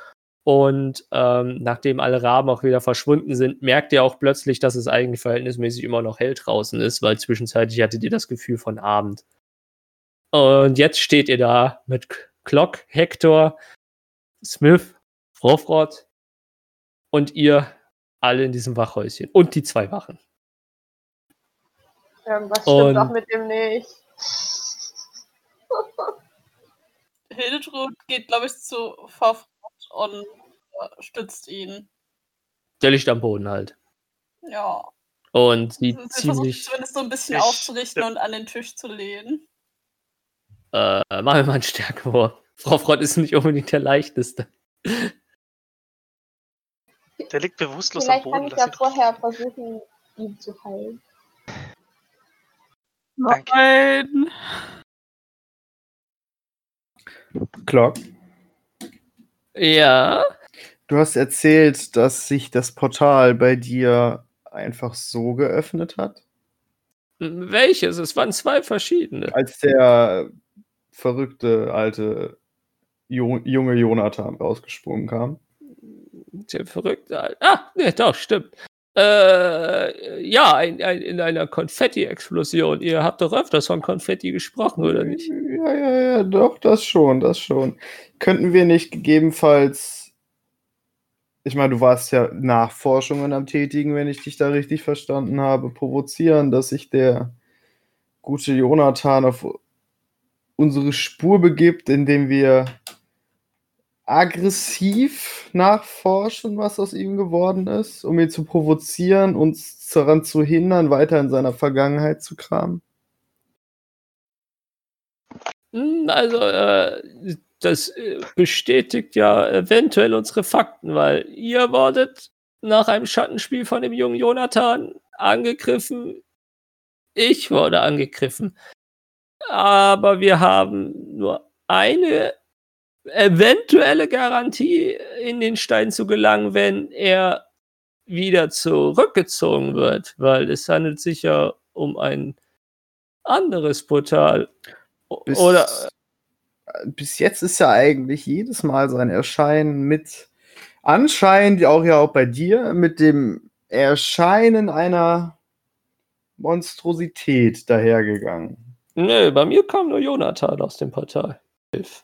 und ähm, nachdem alle Raben auch wieder verschwunden sind, merkt ihr auch plötzlich, dass es eigentlich verhältnismäßig immer noch hell draußen ist, weil zwischenzeitlich hattet ihr das Gefühl von Abend. Und jetzt steht ihr da mit Glock, Hector, Smith, Frofrott und ihr alle in diesem Wachhäuschen und die zwei Wachen. Irgendwas Und- stimmt auch mit dem nicht. Hildetrud geht, glaube ich, zu Vorfront und äh, stützt ihn. Der liegt am Boden halt. Ja. Und Sie versucht ziemlich. zumindest so ein bisschen Ich- aufzurichten und an den Tisch zu lehnen. Äh, machen wir mal einen Stärkewurf. Frau Frott ist nicht unbedingt der leichteste. Der liegt bewusstlos am Vielleicht kann Boden. ich ja vorher versuchen, ihn zu heilen. Danke. Nein. Glock, Ja. du hast erzählt, dass sich das Portal bei dir einfach so geöffnet hat, Welches? Es waren zwei verschiedene. als der verrückte alte jo junge Jonathan rausgesprungen kam. Der verrückte. Al- Ah, nee, doch, stimmt. Äh, ja, ein, ein, in einer Konfetti-Explosion. Ihr habt doch öfters von Konfetti gesprochen, oder nicht? Ja, ja, ja, doch, das schon, das schon. Könnten wir nicht gegebenenfalls, ich meine, du warst ja Nachforschungen am Tätigen, wenn ich dich da richtig verstanden habe, provozieren, dass sich der gute Jonathan auf unsere Spur begibt, indem wir aggressiv nachforschen, was aus ihm geworden ist, um ihn zu provozieren, uns daran zu hindern, weiter in seiner Vergangenheit zu kramen? Hm, Also, äh, das äh, bestätigt ja eventuell unsere Fakten, weil ihr wurdet nach einem Schattenspiel von dem jungen Jonathan angegriffen. Ich wurde angegriffen. Aber wir haben nur eine eventuelle Garantie, in den Stein zu gelangen, wenn er wieder zurückgezogen wird, weil es handelt sich ja um ein anderes Portal. O- bis, Oder bis jetzt ist ja eigentlich jedes Mal sein Erscheinen mit anscheinend auch ja auch bei dir mit dem Erscheinen einer Monstrosität dahergegangen. Nö, bei mir kam nur Jonathan aus dem Portal. Hilf.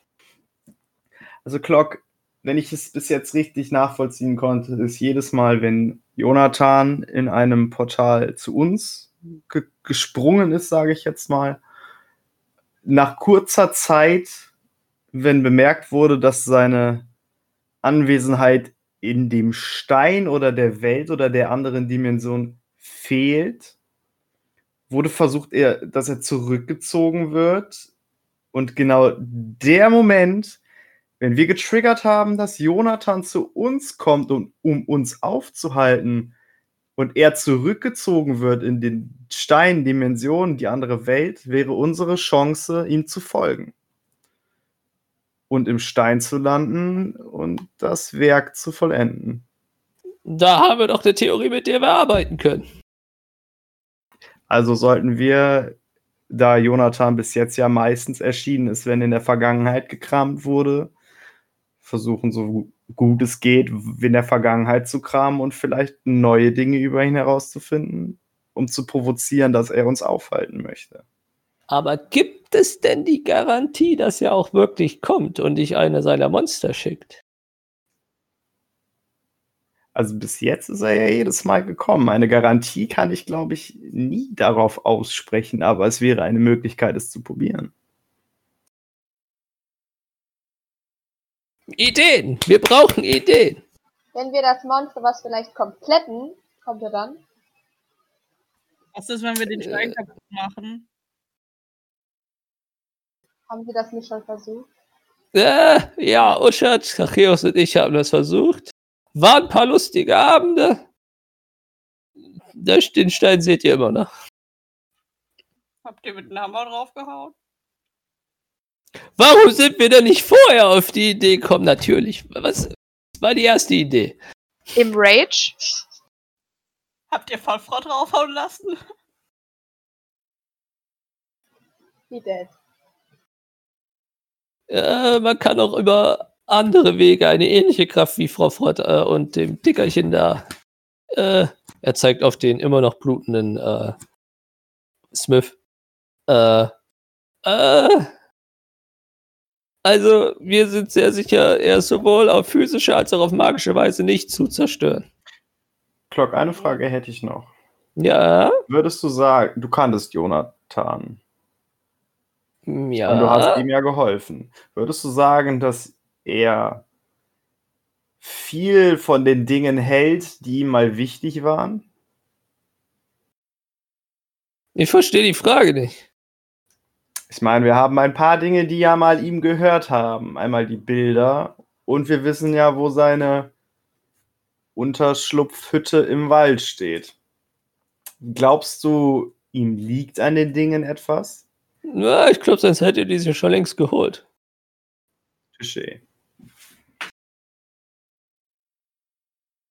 Also Clock, wenn ich es bis jetzt richtig nachvollziehen konnte, ist jedes Mal, wenn Jonathan in einem Portal zu uns ge gesprungen ist, sage ich jetzt mal, nach kurzer Zeit, wenn bemerkt wurde, dass seine Anwesenheit in dem Stein oder der Welt oder der anderen Dimension fehlt, wurde versucht, er, dass er zurückgezogen wird. Und genau der Moment, wenn wir getriggert haben, dass Jonathan zu uns kommt, und, um uns aufzuhalten und er zurückgezogen wird in den Steindimensionen, die andere Welt, wäre unsere Chance, ihm zu folgen. Und im Stein zu landen und das Werk zu vollenden. Da haben wir doch eine Theorie, mit der wir arbeiten können. Also sollten wir, da Jonathan bis jetzt ja meistens erschienen ist, wenn in der Vergangenheit gekramt wurde, versuchen, so gut es geht, in der Vergangenheit zu kramen und vielleicht neue Dinge über ihn herauszufinden, um zu provozieren, dass er uns aufhalten möchte. Aber gibt es denn die Garantie, dass er auch wirklich kommt und dich eine seiner Monster schickt? Also bis jetzt ist er ja jedes Mal gekommen. Eine Garantie kann ich, glaube ich, nie darauf aussprechen, aber es wäre eine Möglichkeit, es zu probieren. Ideen! Wir brauchen Ideen! Wenn wir das Monster, was vielleicht kompletten, kommt er dann? Was ist, wenn wir den Stein Äh. kaputt machen? Haben Sie das nicht schon versucht? Äh, ja, Uschat, Kacheos und ich haben das versucht. Waren ein paar lustige Abende. Den Stein seht ihr immer noch. Habt ihr mit einem Hammer draufgehauen? Warum sind wir denn nicht vorher auf die Idee gekommen? Natürlich. Was war die erste Idee? Im Rage? Habt ihr Vollfrau draufhauen lassen? Wie dead. Äh, man kann auch über andere Wege eine ähnliche Kraft wie Frau Frott äh, und dem Dickerchen da. Äh, er zeigt auf den immer noch blutenden äh, Smith. Äh, äh, also, wir sind sehr sicher, er ist sowohl auf physische als auch auf magische Weise nicht zu zerstören. Clock, eine Frage hätte ich noch. Ja, Würdest du sagen, du kanntest Jonathan ja. und du hast ihm ja geholfen. Würdest du sagen, dass er viel von den Dingen hält, die ihm mal wichtig waren? Ich verstehe die Frage nicht. Ich meine, wir haben ein paar Dinge, die ja mal ihm gehört haben. Einmal die Bilder und wir wissen ja, wo seine Unterschlupfhütte im Wald steht. Glaubst du, ihm liegt an den Dingen etwas? Ja, ich glaube, sonst hätte er die sich schon längst geholt. Touché.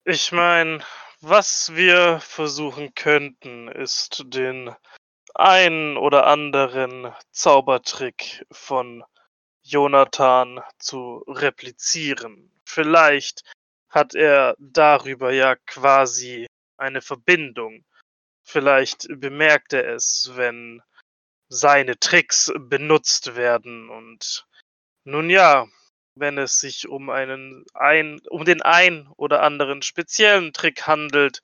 Ich meine, was wir versuchen könnten, ist den einen oder anderen Zaubertrick von Jonathan zu replizieren. Vielleicht hat er darüber ja quasi eine Verbindung. Vielleicht bemerkt er es, wenn seine Tricks benutzt werden und nun ja, wenn es sich um einen ein, um den ein oder anderen speziellen Trick handelt,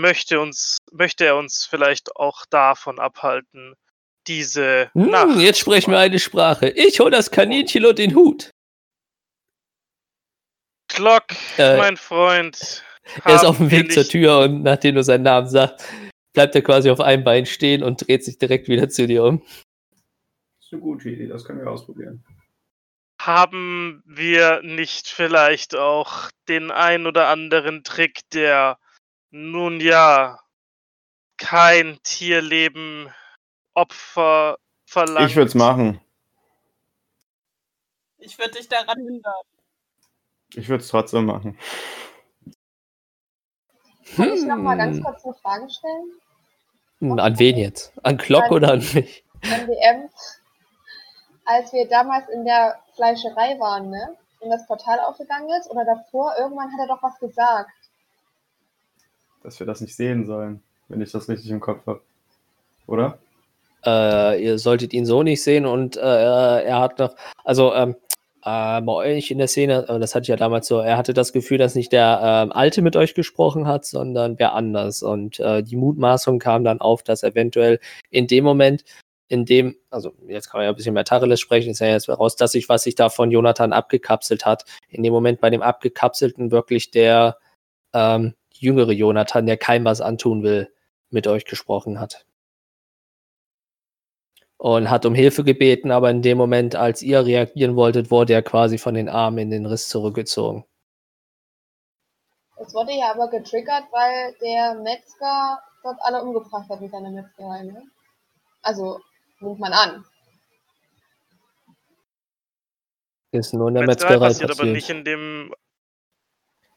möchte uns möchte er uns vielleicht auch davon abhalten, diese Hm, Nacht. jetzt sprechen wir eine Sprache. Ich hol das Kaninchen und den Hut. Glock, Äh, mein Freund. Er ist auf dem Weg zur Tür und nachdem du seinen Namen sagst, bleibt er quasi auf einem Bein stehen und dreht sich direkt wieder zu dir um. Das ist eine gute Idee, das können wir ausprobieren. Haben wir nicht vielleicht auch den ein oder anderen Trick, der nun ja kein Tierleben Opfer verlangt? Ich würde es machen. Ich würde dich daran hindern. Ich würde es trotzdem machen. Kann ich noch mal ganz Hm. kurz eine Frage stellen? Hm, An wen jetzt? An Glock oder an mich? MDM, als wir damals in der Fleischerei waren, ne? Und das Portal aufgegangen ist, oder davor, irgendwann hat er doch was gesagt. Dass wir das nicht sehen sollen, wenn ich das richtig im Kopf habe. Oder? Äh, ihr solltet ihn so nicht sehen und äh, er hat noch, also ähm, äh, bei euch in der Szene, äh, das hatte ich ja damals so, er hatte das Gefühl, dass nicht der ähm, Alte mit euch gesprochen hat, sondern wer anders. Und äh, die Mutmaßung kam dann auf, dass eventuell in dem Moment, in dem, also jetzt kann man ja ein bisschen mehr Tacheles sprechen, ist ja jetzt raus, dass sich, was sich da von Jonathan abgekapselt hat, in dem Moment bei dem Abgekapselten wirklich der ähm, jüngere Jonathan, der keinem was antun will, mit euch gesprochen hat und hat um Hilfe gebeten, aber in dem Moment, als ihr reagieren wolltet, wurde er quasi von den Armen in den Riss zurückgezogen. Es wurde ja aber getriggert, weil der Metzger dort alle umgebracht hat mit seiner Metzgerei, ne? Also, nimmt man an. Ist nur in der Metzgerei Metzgerei passiert passiert. aber nicht in dem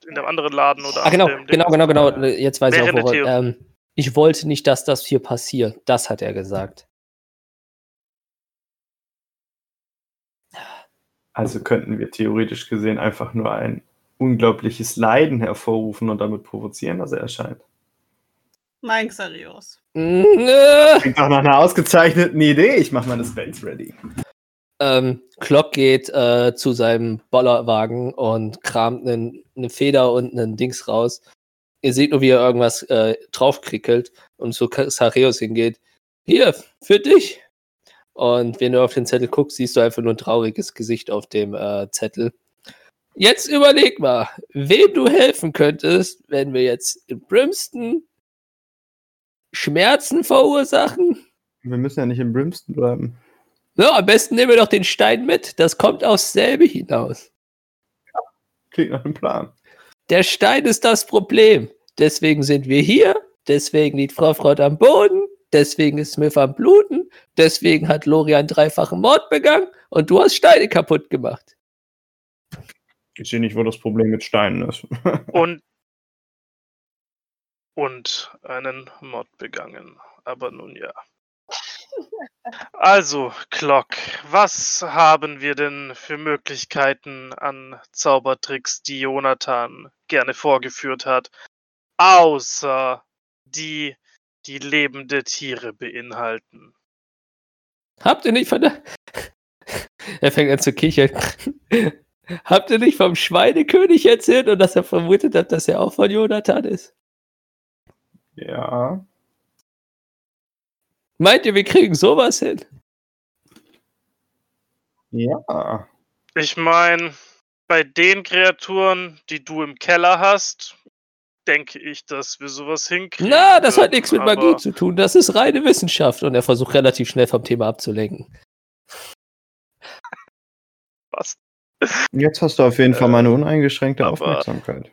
in dem anderen Laden oder ah, genau, dem genau, Dings. genau, genau. Jetzt weiß ich auch. Theorie. Ähm, ich wollte nicht, dass das hier passiert. Das hat er gesagt. Also könnten wir theoretisch gesehen einfach nur ein unglaubliches Leiden hervorrufen und damit provozieren, dass er erscheint. Nein, Xarios. Klingt doch nach einer ausgezeichneten Idee. Ich mache meine Spells ready. Ähm, Glock geht äh, zu seinem Bollerwagen und kramt eine Feder und einen Dings raus. Ihr seht nur, wie er irgendwas äh, draufkrickelt und zu Sareus hingeht. Hier, für dich. Und wenn du auf den Zettel guckst, siehst du einfach nur ein trauriges Gesicht auf dem äh, Zettel. Jetzt überleg mal, wem du helfen könntest, wenn wir jetzt in Brimston Schmerzen verursachen. Wir müssen ja nicht in Brimston bleiben. Ja, am besten nehmen wir doch den Stein mit. Das kommt aufs selbe hinaus. Klingt nach einem Plan. Der Stein ist das Problem. Deswegen sind wir hier. Deswegen liegt Frau Freud am Boden. Deswegen ist Smith am Bluten. Deswegen hat Lorian dreifachen Mord begangen. Und du hast Steine kaputt gemacht. Ich sehe nicht, wo das Problem mit Steinen ist. Und, und einen Mord begangen. Aber nun ja. Also, Clock, was haben wir denn für Möglichkeiten an Zaubertricks, die Jonathan gerne vorgeführt hat, außer die, die lebende Tiere beinhalten? Habt ihr nicht von der. er fängt an zu kichern. Habt ihr nicht vom Schweinekönig erzählt und dass er vermutet hat, dass er auch von Jonathan ist? ja. Meint ihr, wir kriegen sowas hin? Ja. Ich meine, bei den Kreaturen, die du im Keller hast, denke ich, dass wir sowas hinkriegen. Na, das hat würden, nichts mit Magie zu tun. Das ist reine Wissenschaft. Und er versucht relativ schnell vom Thema abzulenken. Was? Jetzt hast du auf jeden Fall Äh, meine uneingeschränkte aber- Aufmerksamkeit.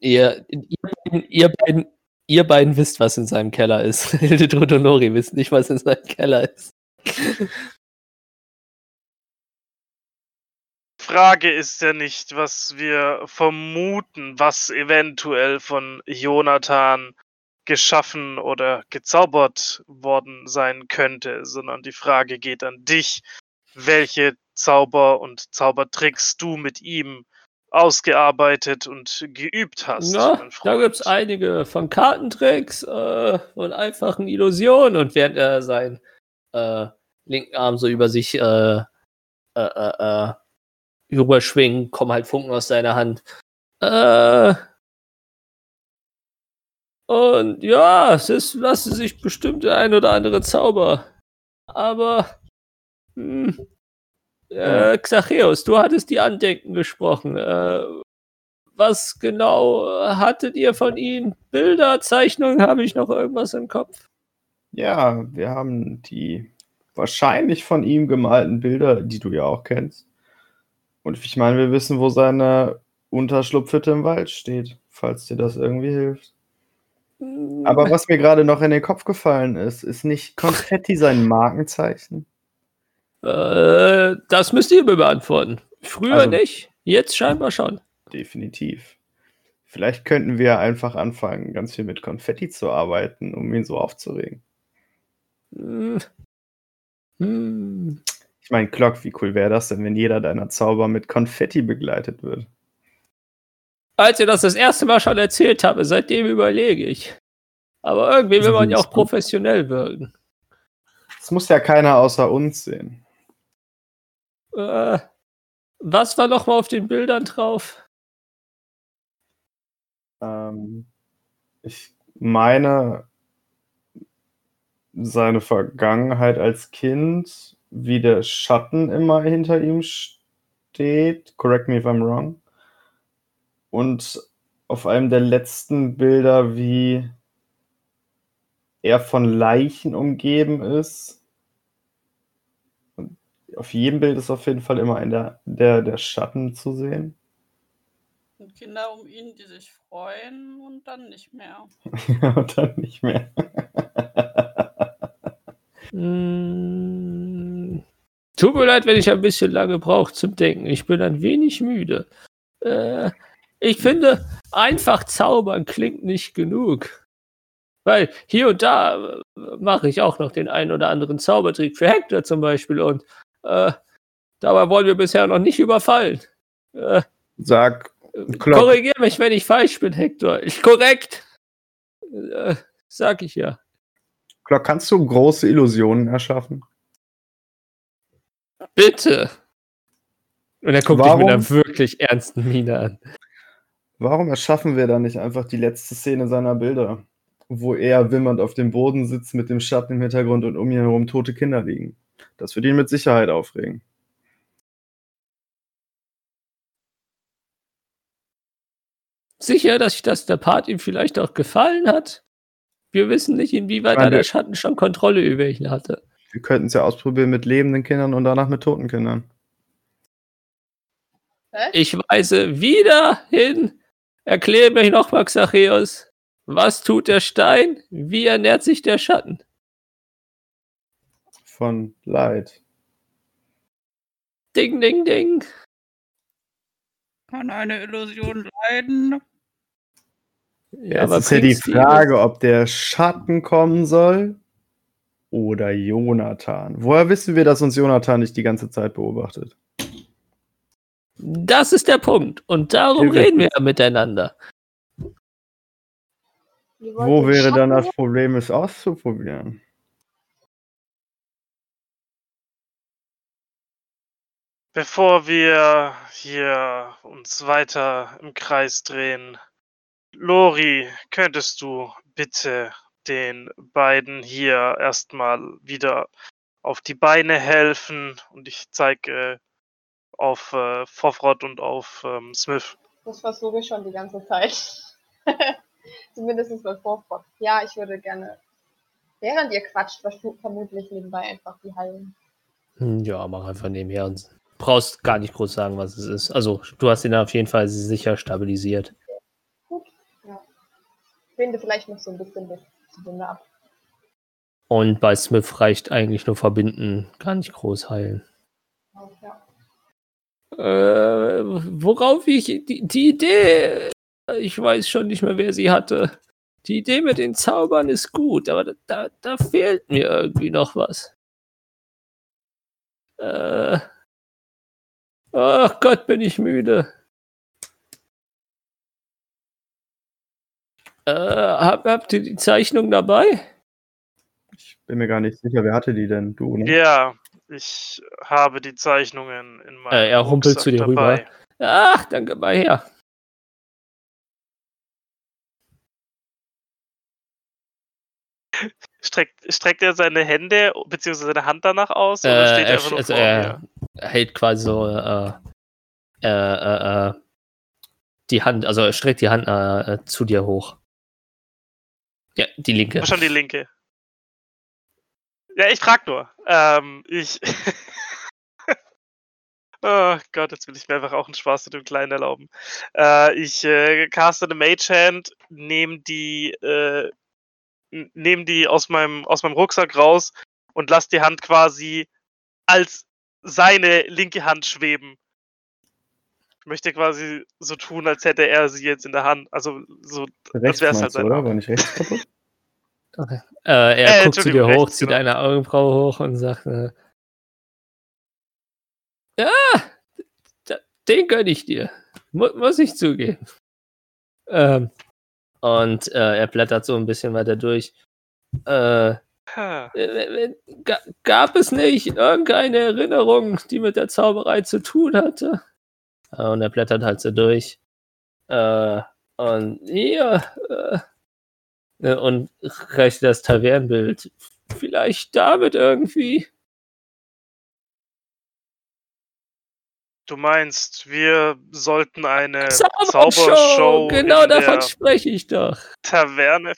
Ihr, ihr, beiden, ihr, beiden, ihr beiden wisst, was in seinem Keller ist. Hildetrud und Lori wissen nicht, was in seinem Keller ist. Frage ist ja nicht, was wir vermuten, was eventuell von Jonathan geschaffen oder gezaubert worden sein könnte, sondern die Frage geht an dich, welche Zauber und Zaubertricks du mit ihm ausgearbeitet und geübt hast. Na, da Freund. gibt's einige von Kartentricks äh, und einfachen Illusionen. Und während er seinen äh, linken Arm so über sich äh, äh, äh, äh, rüberschwingen, kommen halt Funken aus seiner Hand. Und ja, es ist, lasse sich bestimmt der ein oder andere Zauber. Aber, hm, äh, Xacheus, du hattest die Andenken gesprochen. Äh, was genau hattet ihr von ihnen? Bilder, Zeichnungen, habe ich noch irgendwas im Kopf? Ja, wir haben die wahrscheinlich von ihm gemalten Bilder, die du ja auch kennst. Und ich meine, wir wissen, wo seine Unterschlupfhütte im Wald steht, falls dir das irgendwie hilft. Aber was mir gerade noch in den Kopf gefallen ist, ist nicht Konfetti sein Markenzeichen? Äh, das müsst ihr mir beantworten. Früher Also- nicht, jetzt scheinbar schon. Definitiv. Vielleicht könnten wir einfach anfangen, ganz viel mit Konfetti zu arbeiten, um ihn so aufzuregen. Hm. Hm. Ich meine, Glock, wie cool wäre das denn, wenn jeder deiner Zauber mit Konfetti begleitet wird? Als ihr das das erste Mal schon erzählt habe, seitdem überlege ich. Aber irgendwie will man ja auch professionell wirken. Das muss ja keiner außer uns sehen. Äh, was war noch mal auf den Bildern drauf? Ähm, ich meine, seine Vergangenheit als Kind, wie der Schatten immer hinter ihm steht. Correct me if I'm wrong. Und auf einem der letzten Bilder, wie er von Leichen umgeben ist. Auf jedem Bild ist auf jeden Fall immer ein der, der, der Schatten zu sehen. Und Kinder um ihn, die sich freuen und dann nicht mehr. Und dann nicht mehr. Hm, tut mir leid, wenn ich ein bisschen lange brauche zum Denken. Ich bin ein wenig müde. Äh, ich finde, einfach zaubern klingt nicht genug. Weil hier und da äh, mache ich auch noch den einen oder anderen Zaubertrick für Hector zum Beispiel und äh, dabei wollen wir bisher noch nicht überfallen. Äh, Sag, Klopp. korrigier mich, wenn ich falsch bin, Hector. Ich korrekt. Äh, sag ich ja. Glock, kannst du große Illusionen erschaffen? bitte. Und er guckt dich Warum? mit einer wirklich ernsten Miene an. Warum erschaffen wir dann nicht einfach die letzte Szene seiner Bilder, wo er wimmernd auf dem Boden sitzt mit dem Schatten im Hintergrund und um ihn herum tote Kinder liegen? Das würde ihn mit Sicherheit aufregen. Sicher, dass, dass der Part ihm vielleicht auch gefallen hat? Wir wissen nicht, inwieweit da der Schatten schon Kontrolle über ihn hatte. Wir könnten es ja ausprobieren mit lebenden Kindern und danach mit toten Kindern. Hä? Ich weise wieder hin. Erkläre mir nochmal, Xacheus. Was tut der Stein? Wie ernährt sich der Schatten? Von Leid. Ding, ding, ding. Kann eine Illusion leiden? Ja, Jetzt aber ist ja die Frage, ob der Schatten kommen soll oder Jonathan. Woher wissen wir, dass uns Jonathan nicht die ganze Zeit beobachtet? Das ist der Punkt. Und darum Wir reden wir ja miteinander. Wo wäre dann Schatten- das Problem, es auszuprobieren? Bevor wir hier uns weiter im Kreis drehen, Lori, könntest du bitte den beiden hier erstmal wieder auf die Beine helfen und ich zeige auf äh, Fofrod und auf ähm, Smith. Das versuche ich schon die ganze Zeit. Zumindest bei Vorfront. Ja, ich würde gerne, während ihr quatscht, vermutlich nebenbei einfach die heilen. Hm, Ja, mach einfach nebenher und brauchst gar nicht groß sagen, was es ist. Also, du hast ihn auf jeden Fall sicher stabilisiert. Gut, ja. Binde vielleicht noch so ein bisschen das Wunde ab. Und bei Smith reicht eigentlich nur verbinden, gar nicht groß heilen. Ja. Äh, worauf ich die, die Idee, ich weiß schon nicht mehr, wer sie hatte. Die Idee mit den Zaubern ist gut, aber da- da, da fehlt mir irgendwie noch was. Äh, ach Gott, bin ich müde. Äh, hab, habt ihr die Zeichnung dabei? Ich bin mir gar nicht sicher, wer hatte die denn? Du, ne? Ja, ich habe die Zeichnungen in meinem Äh, er humpelt Rucksack zu dir dabei. rüber. Ach, dann gib mal her. Streckt, streckt er seine Hände bzw. seine Hand danach aus oder Äh, steht er er, einfach nur also vor er mir? hält quasi so äh, äh, äh, äh, die Hand, also er streckt die Hand äh, äh, zu dir hoch. Ja, die linke. Schon die linke. Ja, ich frag nur. Ähm, ich. oh Gott, jetzt will ich mir einfach auch einen Spaß mit dem Kleinen erlauben. Äh, ich äh, caste eine Mage Hand, nehme die, äh, n- nehm die aus meinem, aus meinem Rucksack raus und lass die Hand quasi als seine linke Hand schweben. Ich möchte quasi so tun, als hätte er sie jetzt in der Hand. Also so Rechts wär's halt meinst du, sein oder? War nicht rechts kaputt? Okay. Äh, er Äh, guckt zu dir hoch, rechts, zieht genau. eine Augenbraue hoch und sagt, äh, ja, den gönn ich dir. Mu muss ich zugeben. Ähm, und äh, er blättert so ein bisschen weiter durch. Äh. Äh, ga- Gab es nicht irgendeine Erinnerung, die mit der Zauberei zu tun hatte? Äh, Und er blättert halt so durch. Äh, und hier. Äh, äh, und reicht das Tavernenbild. Vielleicht damit irgendwie. Du meinst, wir sollten eine Zaubershow! Zaubershow Genau davon der spreche ich doch. Taverne.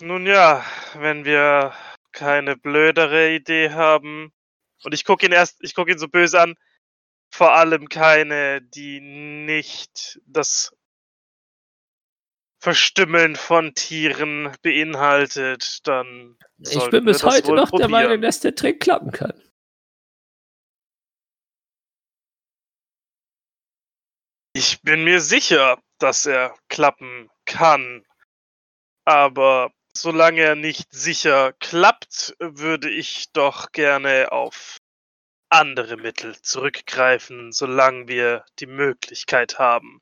Nun ja, wenn wir keine blödere Idee haben. Und ich gucke ihn erst, ich gucke ihn so böse an. Vor allem keine, die nicht das Verstümmeln von Tieren beinhaltet, dann. Ich bin bis heute noch der probieren. Meinung, dass der Trick klappen kann. Ich bin mir sicher, dass er klappen kann. Aber solange er nicht sicher klappt, würde ich doch gerne auf andere Mittel zurückgreifen, solange wir die Möglichkeit haben.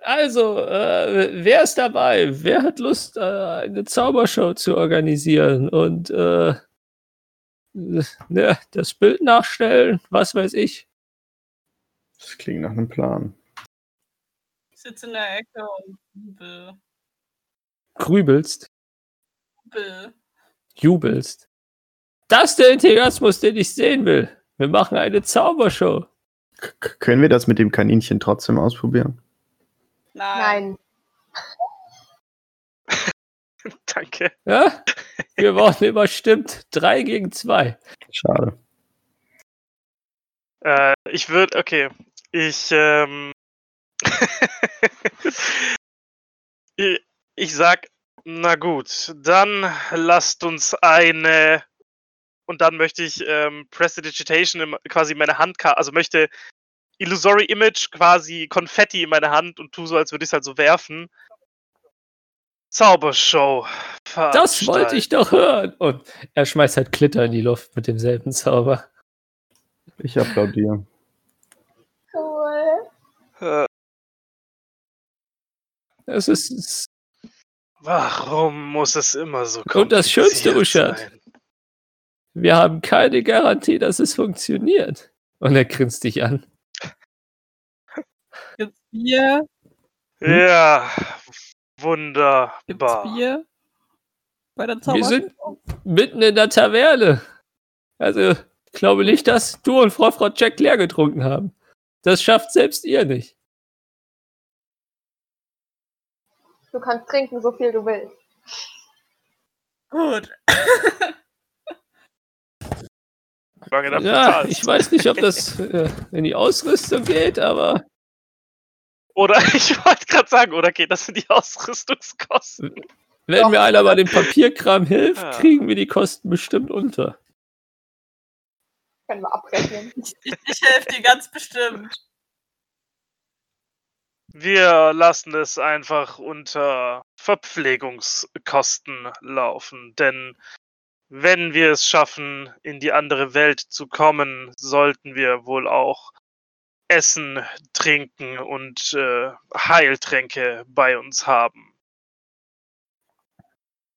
Also, äh, wer ist dabei? Wer hat Lust, äh, eine Zaubershow zu organisieren und äh, ne, das Bild nachstellen? Was weiß ich. Das klingt nach einem Plan. Ich sitze in der Ecke und jubel. Grübelst, jubel. jubelst. Das ist der Enthusiasmus, den ich sehen will. Wir machen eine Zaubershow. K können wir das mit dem Kaninchen trotzdem ausprobieren? Nein. Nein. Danke. Ja? Wir waren überstimmt. Drei gegen zwei. Schade. Äh, ich würde, okay. Ich, ähm. ich, ich sag, na gut, dann lasst uns eine. Und dann möchte ich ähm, Prestidigitation im, quasi meine Hand, also möchte Illusory Image quasi Konfetti in meine Hand und tu so, als würde ich es halt so werfen. Zaubershow. Das wollte ich doch hören. Und er schmeißt halt Glitter in die Luft mit demselben Zauber. Ich applaudiere. Cool. Es ist, warum muss es immer so kompliziert Und das Schönste, Uschat. sein? wir haben keine Garantie, dass es funktioniert. Und er grinst dich an. Bier? Ja, Gibt's wunderbar. Bier? Bei der Wir sind mitten in der Taverne. Also, ich glaube nicht, dass du und Frau Frau Jack leer getrunken haben. Das schafft selbst ihr nicht. Du kannst trinken, so viel du willst. Gut. Du Ja, ich weiß nicht, ob das äh, in die Ausrüstung geht, aber Oder ich wollte gerade sagen, oder geht das in die Ausrüstungskosten? wenn Doch. mir einer bei dem Papierkram hilft, Ja. kriegen wir die Kosten bestimmt unter. Können wir abrechnen. Ich, ich, ich helfe dir ganz bestimmt. Wir lassen es einfach unter Verpflegungskosten laufen, denn wenn wir es schaffen, in die andere Welt zu kommen, sollten wir wohl auch Essen, Trinken und äh, Heiltränke bei uns haben.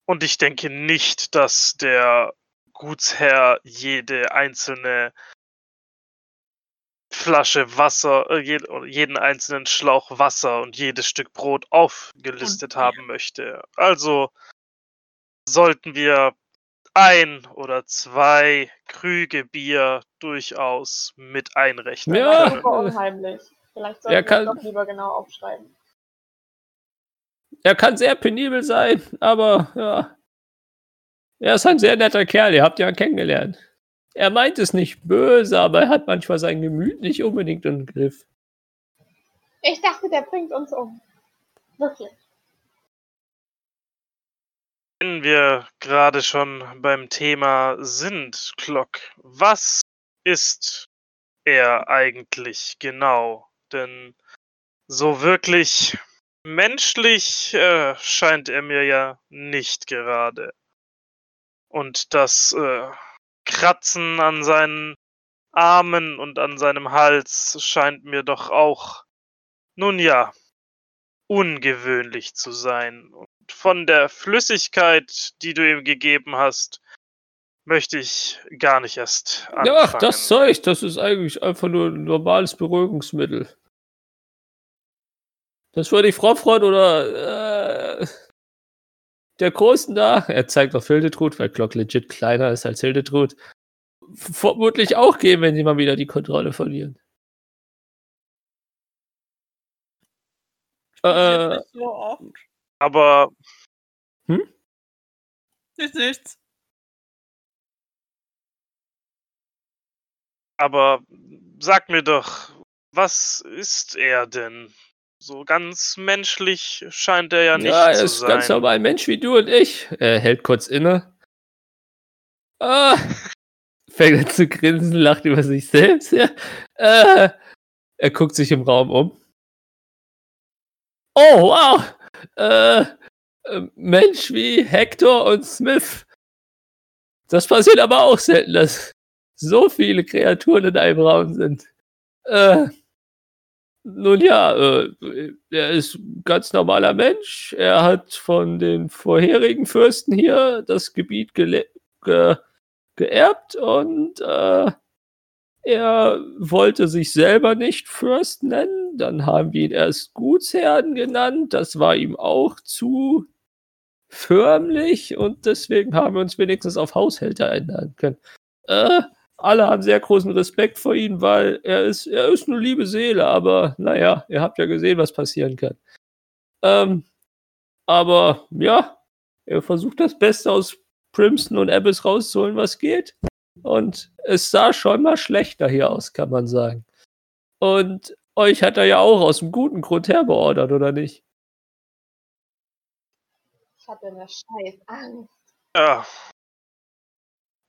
Und ich denke nicht, dass der Gutsherr jede einzelne Flasche Wasser, äh, jeden einzelnen Schlauch Wasser und jedes Stück Brot aufgelistet haben möchte. Also sollten wir ein oder zwei Krüge Bier durchaus mit einrechnen. Ja. können. Unheimlich. Vielleicht Er sollten wir kann- doch lieber genau aufschreiben. Er kann sehr penibel sein, aber ja. Er ist ein sehr netter Kerl, ihr habt ihn ja kennengelernt. Er meint es nicht böse, aber er hat manchmal sein Gemüt nicht unbedingt im Griff. Ich dachte, der bringt uns um. Wirklich. Wenn wir gerade schon beim Thema sind, Glock, was ist er eigentlich genau? Denn so wirklich menschlich äh, scheint er mir ja nicht gerade. Und das äh, Kratzen an seinen Armen und an seinem Hals scheint mir doch auch, nun ja, ungewöhnlich zu sein. Von der Flüssigkeit, die du ihm gegeben hast, möchte ich gar nicht erst anfangen. Ja, ach, das Zeug, das ist eigentlich einfach nur ein normales Beruhigungsmittel. Das würde die Frau Freund oder äh, der Großen da, er zeigt auf Hildetrud, weil Glock legit kleiner ist als Hildetrud, vermutlich auch geben, wenn sie mal wieder die Kontrolle verlieren. Äh, nicht so oft. Aber Ist nichts. Aber sag mir doch, was ist er denn? So ganz menschlich scheint er ja nicht ja, er zu ist sein. ganz normal ein Mensch wie du und ich. Er hält kurz inne. Ah, fängt an zu grinsen, lacht über sich selbst. Ja. Äh, er guckt sich im Raum um. Oh, wow. Äh, äh, Mensch wie Hector und Smith. Das passiert aber auch selten, dass so viele Kreaturen in einem Raum sind. Äh, nun ja, äh, er ist ein ganz normaler Mensch. Er hat von den vorherigen Fürsten hier das Gebiet ge geerbt und äh, er wollte sich selber nicht Fürst nennen. Dann haben wir ihn erst Gutsherrn genannt. Das war ihm auch zu förmlich und deswegen haben wir uns wenigstens auf Haushälter ändern können. Äh, alle haben sehr großen Respekt vor ihm, weil er ist, er ist eine liebe Seele, aber naja, ihr habt ja gesehen, was passieren kann. Ähm, aber ja, er versucht das Beste aus Primston und Abyss rauszuholen, was geht. Und es sah schon mal schlechter hier aus, kann man sagen. Und euch hat er ja auch aus einem guten Grund herbeordert, oder nicht? Ich hatte eine scheiß Angst. Ja.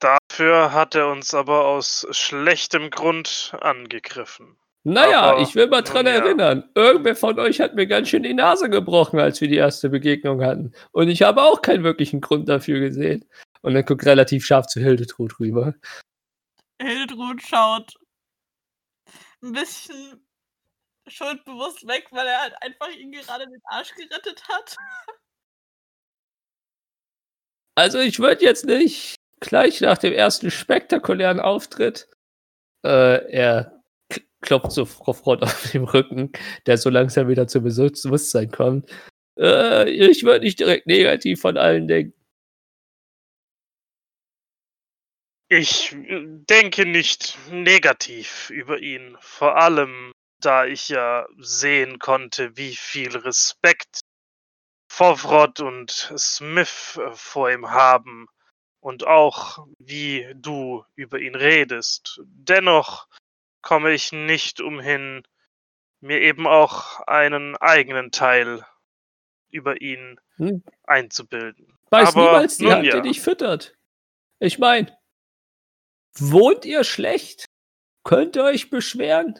Dafür hat er uns aber aus schlechtem Grund angegriffen. Naja, Aber, ich will mal dran ja. erinnern. Irgendwer von euch hat mir ganz schön die Nase gebrochen, als wir die erste Begegnung hatten. Und ich habe auch keinen wirklichen Grund dafür gesehen. Und er guckt relativ scharf zu Hildetrud rüber. Hildetrud schaut ein bisschen schuldbewusst weg, weil er halt einfach ihn gerade den Arsch gerettet hat. Also ich würde jetzt nicht gleich nach dem ersten spektakulären Auftritt, äh, er klopft so Frau Frott auf dem Rücken, der so langsam wieder zum Besu- Bewusstsein kommt. Äh, ich würde nicht direkt negativ von allen denken. Ich äh, denke nicht negativ über ihn, vor allem da ich ja sehen konnte, wie viel Respekt Fofrod und Smith äh, vor ihm haben und auch wie du über ihn redest. Dennoch komme ich nicht umhin, mir eben auch einen eigenen Teil über ihn Hm? einzubilden. Weiß Aber niemals die Hand, ja. die dich füttert. Ich meine, wohnt ihr schlecht? Könnt ihr euch beschweren?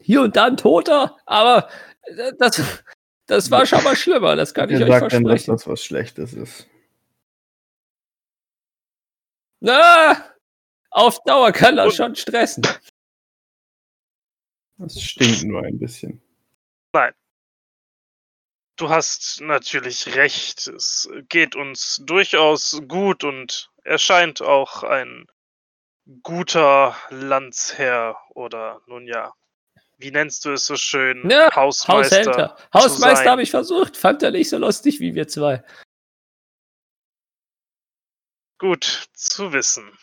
Hier und da ein Toter, aber äh, das, das war schon mal schlimmer, das kann ich Wer euch sagt denn, dass versprechen. das was Schlechtes ist? Na, auf Dauer kann das Und- schon stressen. Das stinkt nur ein bisschen. Du hast natürlich recht. Es geht uns durchaus gut und er scheint auch ein guter Landsherr oder nun ja, wie nennst du es so schön? Ja, Hausmeister. Haushälter. Hausmeister habe ich versucht, fand er nicht so lustig wie wir zwei. Gut zu wissen.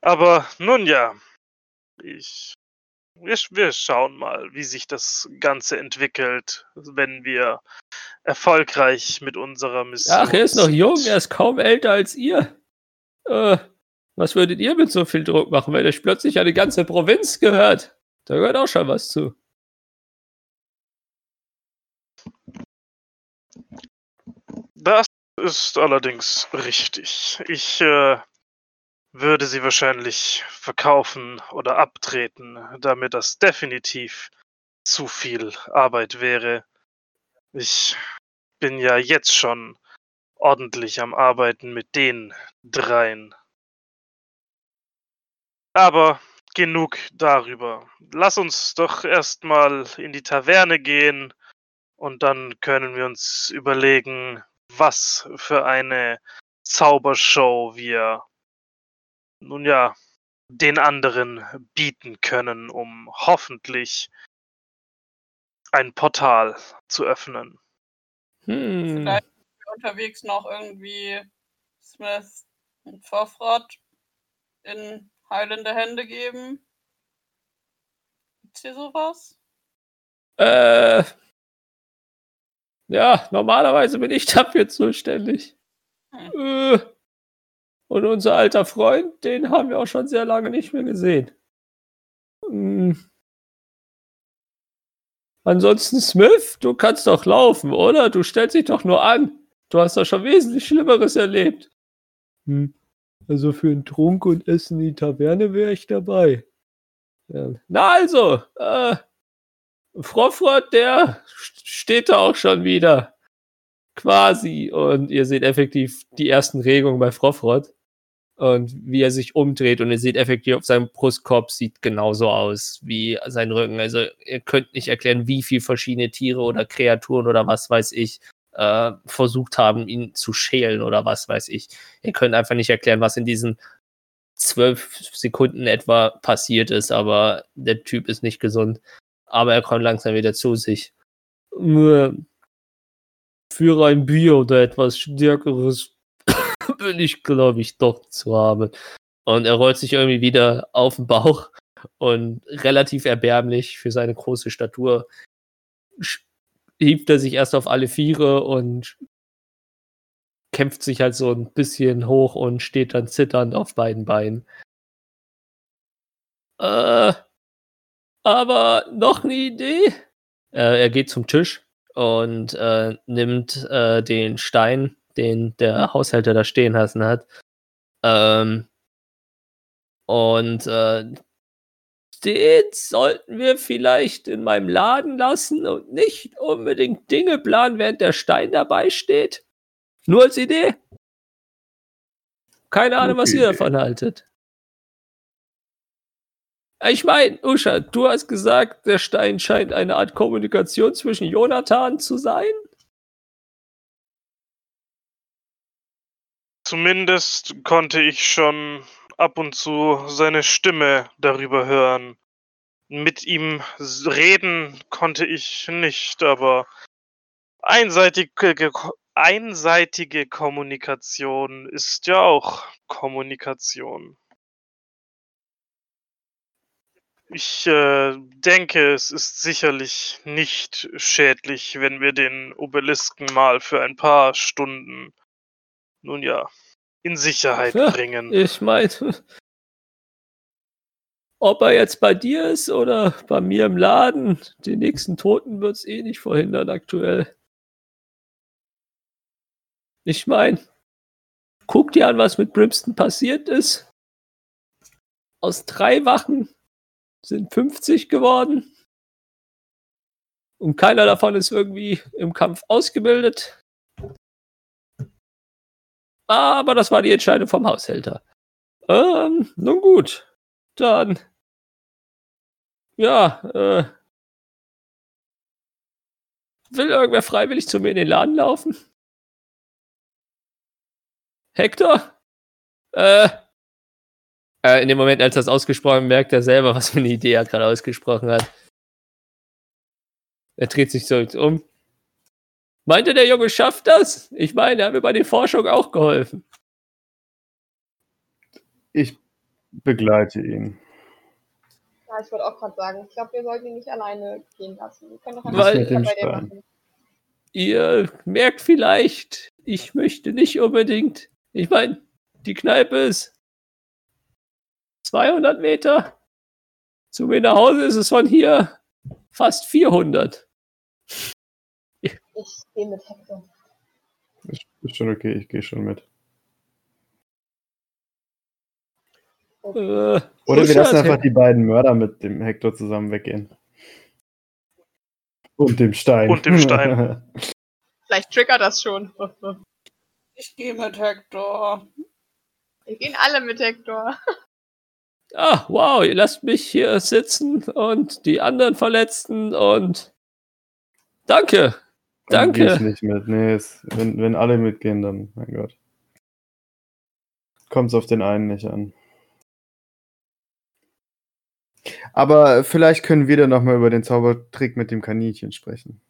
Aber nun ja, ich, wir, wir schauen mal, wie sich das Ganze entwickelt, wenn wir erfolgreich mit unserer Mission. Ach, er ist noch jung, er ist kaum älter als ihr. Äh, was würdet ihr mit so viel Druck machen, wenn euch plötzlich eine ganze Provinz gehört? Da gehört auch schon was zu. Das ist allerdings richtig. Ich äh, würde sie wahrscheinlich verkaufen oder abtreten, da mir das definitiv zu viel Arbeit wäre. Ich bin ja jetzt schon ordentlich am Arbeiten mit den dreien. Aber genug darüber. Lass uns doch erstmal in die Taverne gehen und dann können wir uns überlegen, was für eine Zaubershow wir nun ja den anderen bieten können, um hoffentlich ein Portal zu öffnen. Hm. Vielleicht wir unterwegs noch irgendwie Smith und Vorfrott in heilende Hände geben. Gibt's hier sowas? Äh, ja, normalerweise bin ich dafür zuständig. Äh, und unser alter Freund, den haben wir auch schon sehr lange nicht mehr gesehen. Hm. Ansonsten, Smith, du kannst doch laufen, oder? Du stellst dich doch nur an. Du hast doch schon wesentlich Schlimmeres erlebt. Hm. Also für einen Trunk und Essen in die Taverne wäre ich dabei. Ja. Na also, äh, Frofrott, der steht da auch schon wieder. Quasi. Und ihr seht effektiv die ersten Regungen bei Frofrott. Und wie er sich umdreht und ihr seht effektiv auf seinem Brustkorb sieht genauso aus wie sein Rücken. Also ihr könnt nicht erklären, wie viele verschiedene Tiere oder Kreaturen oder was weiß ich äh, versucht haben, ihn zu schälen oder was weiß ich. Ihr könnt einfach nicht erklären, was in diesen zwölf Sekunden etwa passiert ist, aber der Typ ist nicht gesund. Aber er kommt langsam wieder zu sich. Für ein Bier oder etwas Stärkeres bin ich, glaube ich, doch zu haben. Und er rollt sich irgendwie wieder auf den Bauch und relativ erbärmlich für seine große Statur hebt er sich erst auf alle Viere und kämpft sich halt so ein bisschen hoch und steht dann zitternd auf beiden Beinen. Äh, aber noch eine Idee? Äh, er geht zum Tisch und äh, nimmt äh, den Stein, den der Haushälter da stehen lassen hat. Ähm, und äh, den sollten wir vielleicht in meinem Laden lassen und nicht unbedingt Dinge planen, während der Stein dabei steht. Nur als Idee. Keine Ahnung, was ihr davon haltet. Ich meine, Usha, du hast gesagt, der Stein scheint eine Art Kommunikation zwischen Jonathan zu sein. Zumindest konnte ich schon ab und zu seine Stimme darüber hören. Mit ihm reden konnte ich nicht, aber einseitige, einseitige Kommunikation ist ja auch Kommunikation. Ich äh, denke, es ist sicherlich nicht schädlich, wenn wir den Obelisken mal für ein paar Stunden, nun ja, in Sicherheit Ja, bringen. Ich meine, ob er jetzt bei dir ist oder bei mir im Laden, die nächsten Toten wird es eh nicht verhindern aktuell. Ich meine, guck dir an, was mit Brimston passiert ist. Aus drei Wachen sind 50 geworden. Und keiner davon ist irgendwie im Kampf ausgebildet. Aber das war die Entscheidung vom Haushälter. Ähm, nun gut. Dann. Ja, äh. Will irgendwer freiwillig zu mir in den Laden laufen? Hector? Äh. äh in dem Moment, als er das ausgesprochen merkt er selber, was für eine Idee er gerade ausgesprochen hat. Er dreht sich so um. Meinte der Junge schafft das? Ich meine, er hat mir bei den Forschungen auch geholfen. Ich begleite ihn. Ja, ich wollte auch gerade sagen, ich glaube, wir sollten ihn nicht alleine gehen lassen. Wir können doch einfach bei dir Stein? machen. Ihr merkt vielleicht, ich möchte nicht unbedingt. Ich meine, die Kneipe ist 200 Meter. Zu mir nach Hause ist es von hier fast 400. Ich gehe mit Hector. Ist, ist schon okay, ich gehe schon mit. Äh, Oder wir lassen einfach die beiden Mörder mit dem Hector zusammen weggehen. Und dem Stein. Und dem Stein. Vielleicht triggert das schon. Ich gehe mit Hector. Wir gehen alle mit Hector. Ah, wow, ihr lasst mich hier sitzen und die anderen Verletzten und danke. Dann geh ich Danke. nicht mit. Nee, es, wenn, wenn alle mitgehen, dann, mein Gott. Kommt es auf den einen nicht an. Aber vielleicht können wir dann nochmal über den Zaubertrick mit dem Kaninchen sprechen.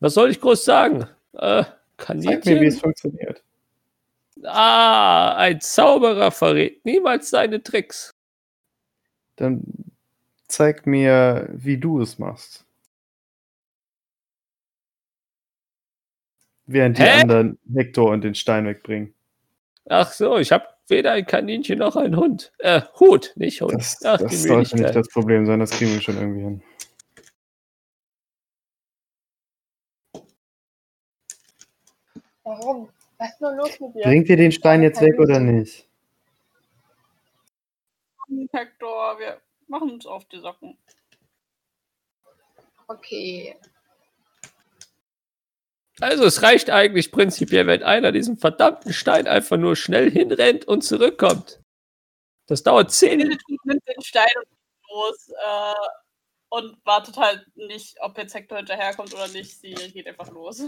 Was soll ich groß sagen? Äh, Zeig mir, wie es Kaninchen? funktioniert. Ah, ein Zauberer verrät niemals seine Tricks. Dann zeig mir, wie du es machst. Während die Hä? anderen Hector und den Stein wegbringen. Ach so, ich habe weder ein Kaninchen noch einen Hund. Äh, Hut, nicht Hund. Das, Ach, das die sollte nicht das Problem sein, das kriegen wir schon irgendwie hin. Warum? Was ist nur los mit dir? Bringt ihr den Stein jetzt weg oder nicht? Hector, wir machen uns auf die Socken. Okay. Also es reicht eigentlich prinzipiell, wenn einer diesen verdammten Stein einfach nur schnell hinrennt und zurückkommt. Das dauert zehn Hildetrud nimmt den Stein und geht los äh, und wartet halt nicht, ob jetzt Hector hinterherkommt oder nicht. Sie geht einfach los.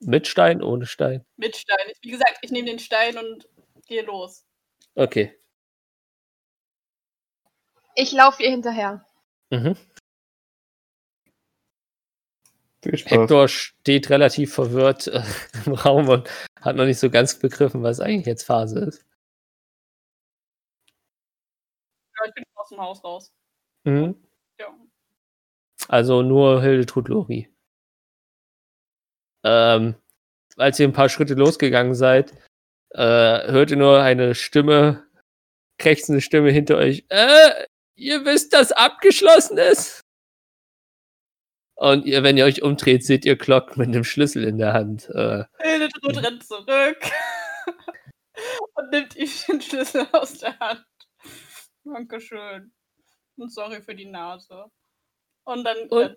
Mit Stein, ohne Stein. Mit Stein. Wie gesagt, ich nehme den Stein und gehe los. Okay. Ich laufe ihr hinterher. Mhm. Hector steht relativ verwirrt äh, im Raum und hat noch nicht so ganz begriffen, was eigentlich jetzt Phase ist. Ja, ich bin aus dem Haus raus. Mhm. Ja. Also nur Hildetrud Lori. Ähm, als ihr ein paar Schritte losgegangen seid, äh, hört ihr nur eine Stimme, krächzende Stimme hinter euch. Äh, ihr wisst, dass abgeschlossen ist? Und ihr, wenn ihr euch umdreht, seht ihr Glock mit dem Schlüssel in der Hand. Äh, Hildetrud rennt zurück und nimmt ihm den Schlüssel aus der Hand. Dankeschön. Und sorry für die Nase. Und dann Und-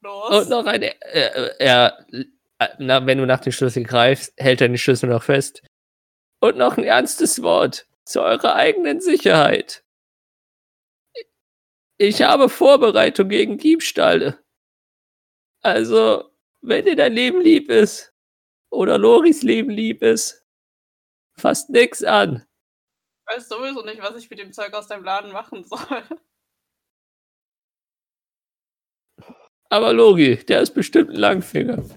los. und noch eine. Äh, er, äh, na, wenn du nach dem Schlüssel greifst, hält er den Schlüssel noch fest. Und noch ein ernstes Wort zu eurer eigenen Sicherheit. Ich habe Vorbereitung gegen Diebstahle. Also, wenn dir dein Leben lieb ist oder Loris Leben lieb ist, fasst nix an. Ich weiß sowieso nicht, was ich mit dem Zeug aus deinem Laden machen soll. Aber Lori, der ist bestimmt ein Langfinger.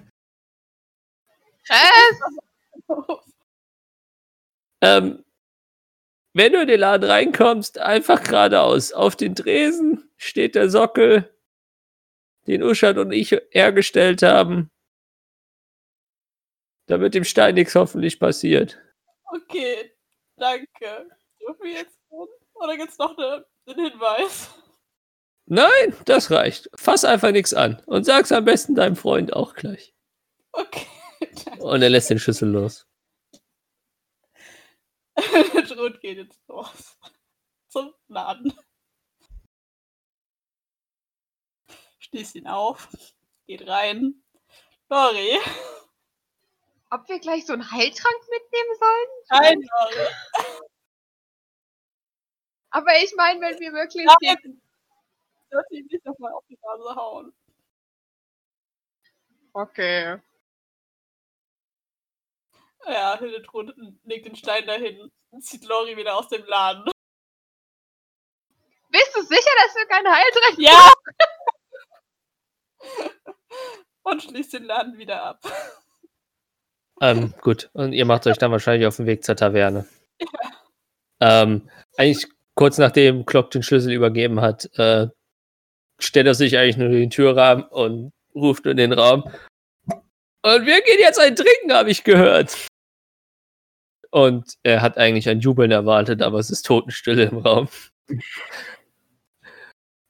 Was? Ähm, wenn du in den Laden reinkommst, einfach geradeaus. Auf den Tresen steht der Sockel, den Uschat und ich hergestellt haben. Damit dem Stein nichts hoffentlich passiert. Okay, danke. Dürfen wir jetzt tun? Oder gibt's noch eine, einen Hinweis? Nein, das reicht. Fass einfach nichts an und sag's am besten deinem Freund auch gleich. Okay, danke. Und er lässt den Schlüssel los. Trud geht jetzt los. Zum Laden. Schließt ihn auf. Geht rein. Lori. Ob wir gleich so einen Heiltrank mitnehmen sollen? Nein, Lori. Aber ich meine, wenn wir wirklich Nein. die... Sollte ihn nicht nochmal auf die Nase hauen. Okay. Ja, Hildetrud legt den Stein dahin und zieht Lori wieder aus dem Laden. Bist du sicher, dass wir keinen Heiltrank Ja! und schließt den Laden wieder ab. Ähm, gut. Und ihr macht euch dann wahrscheinlich auf den Weg zur Taverne. Ähm, eigentlich kurz nachdem Glock den Schlüssel übergeben hat, äh, stellt er sich eigentlich nur in den Türrahmen und ruft in den Raum. Und wir gehen jetzt ein Trinken, habe ich gehört. Und er hat eigentlich ein Jubeln erwartet, aber es ist Totenstille im Raum.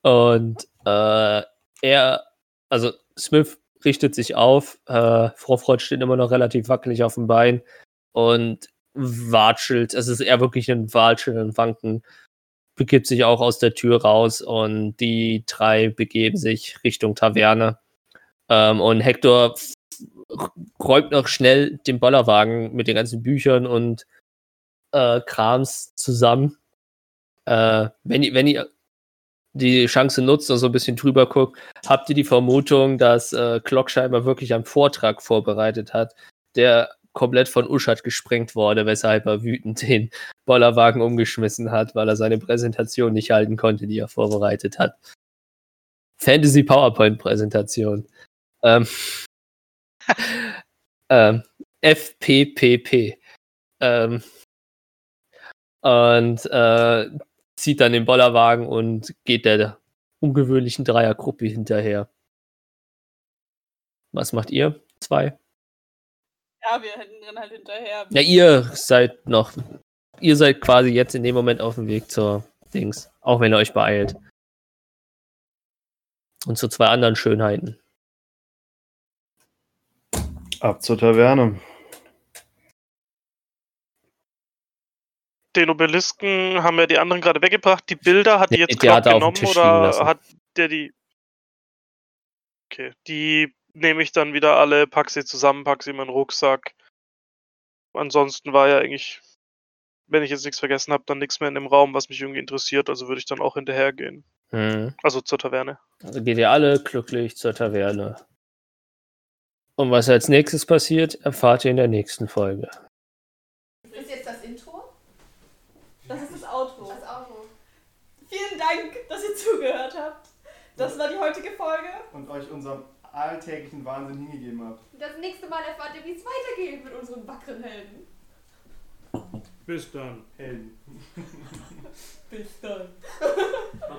Und äh, er, also Smith richtet sich auf. Äh, Frau Freud steht immer noch relativ wackelig auf dem Bein und watschelt. Es ist eher wirklich ein Watscheln und Wanken. Begibt sich auch aus der Tür raus und die drei begeben sich Richtung Taverne. Ähm, und Hector räumt noch schnell den Bollerwagen mit den ganzen Büchern und äh, Krams zusammen. Äh, wenn, ihr, wenn ihr die Chance nutzt und so ein bisschen drüber guckt, habt ihr die Vermutung, dass äh, Glock scheinbar wirklich einen Vortrag vorbereitet hat, der komplett von Uschat gesprengt wurde, weshalb er wütend den Bollerwagen umgeschmissen hat, weil er seine Präsentation nicht halten konnte, die er vorbereitet hat. Fantasy PowerPoint-Präsentation. Ähm, ähm, FPPP. Ähm, und äh, zieht dann den Bollerwagen und geht der ungewöhnlichen Dreiergruppe hinterher. Was macht ihr? Zwei? Ja, wir rennen halt hinterher. Ja, ihr seid noch. Ihr seid quasi jetzt in dem Moment auf dem Weg zur Dings. Auch wenn ihr euch beeilt. Und zu zwei anderen Schönheiten. Ab zur Taverne. Den Obelisken haben ja die anderen gerade weggebracht. Die Bilder hat die jetzt er den genommen oder lassen. hat der die. Okay. Die nehme ich dann wieder alle, pack sie zusammen, pack sie in meinen Rucksack. Ansonsten war ja eigentlich, wenn ich jetzt nichts vergessen habe, dann nichts mehr in dem Raum, was mich irgendwie interessiert. Also würde ich dann auch hinterhergehen. Hm. Also zur Taverne. Also geht ihr alle glücklich zur Taverne. Und was als nächstes passiert, erfahrt ihr in der nächsten Folge. Ist jetzt das Intro? Das ist das Outro. Das Auto. Vielen Dank, dass ihr zugehört habt. Das war die heutige Folge. Und euch unserem alltäglichen Wahnsinn hingegeben habt. Das nächste Mal erfahrt ihr, wie es weitergeht mit unseren wackeren Helden. Bis dann. Helden. Bis dann.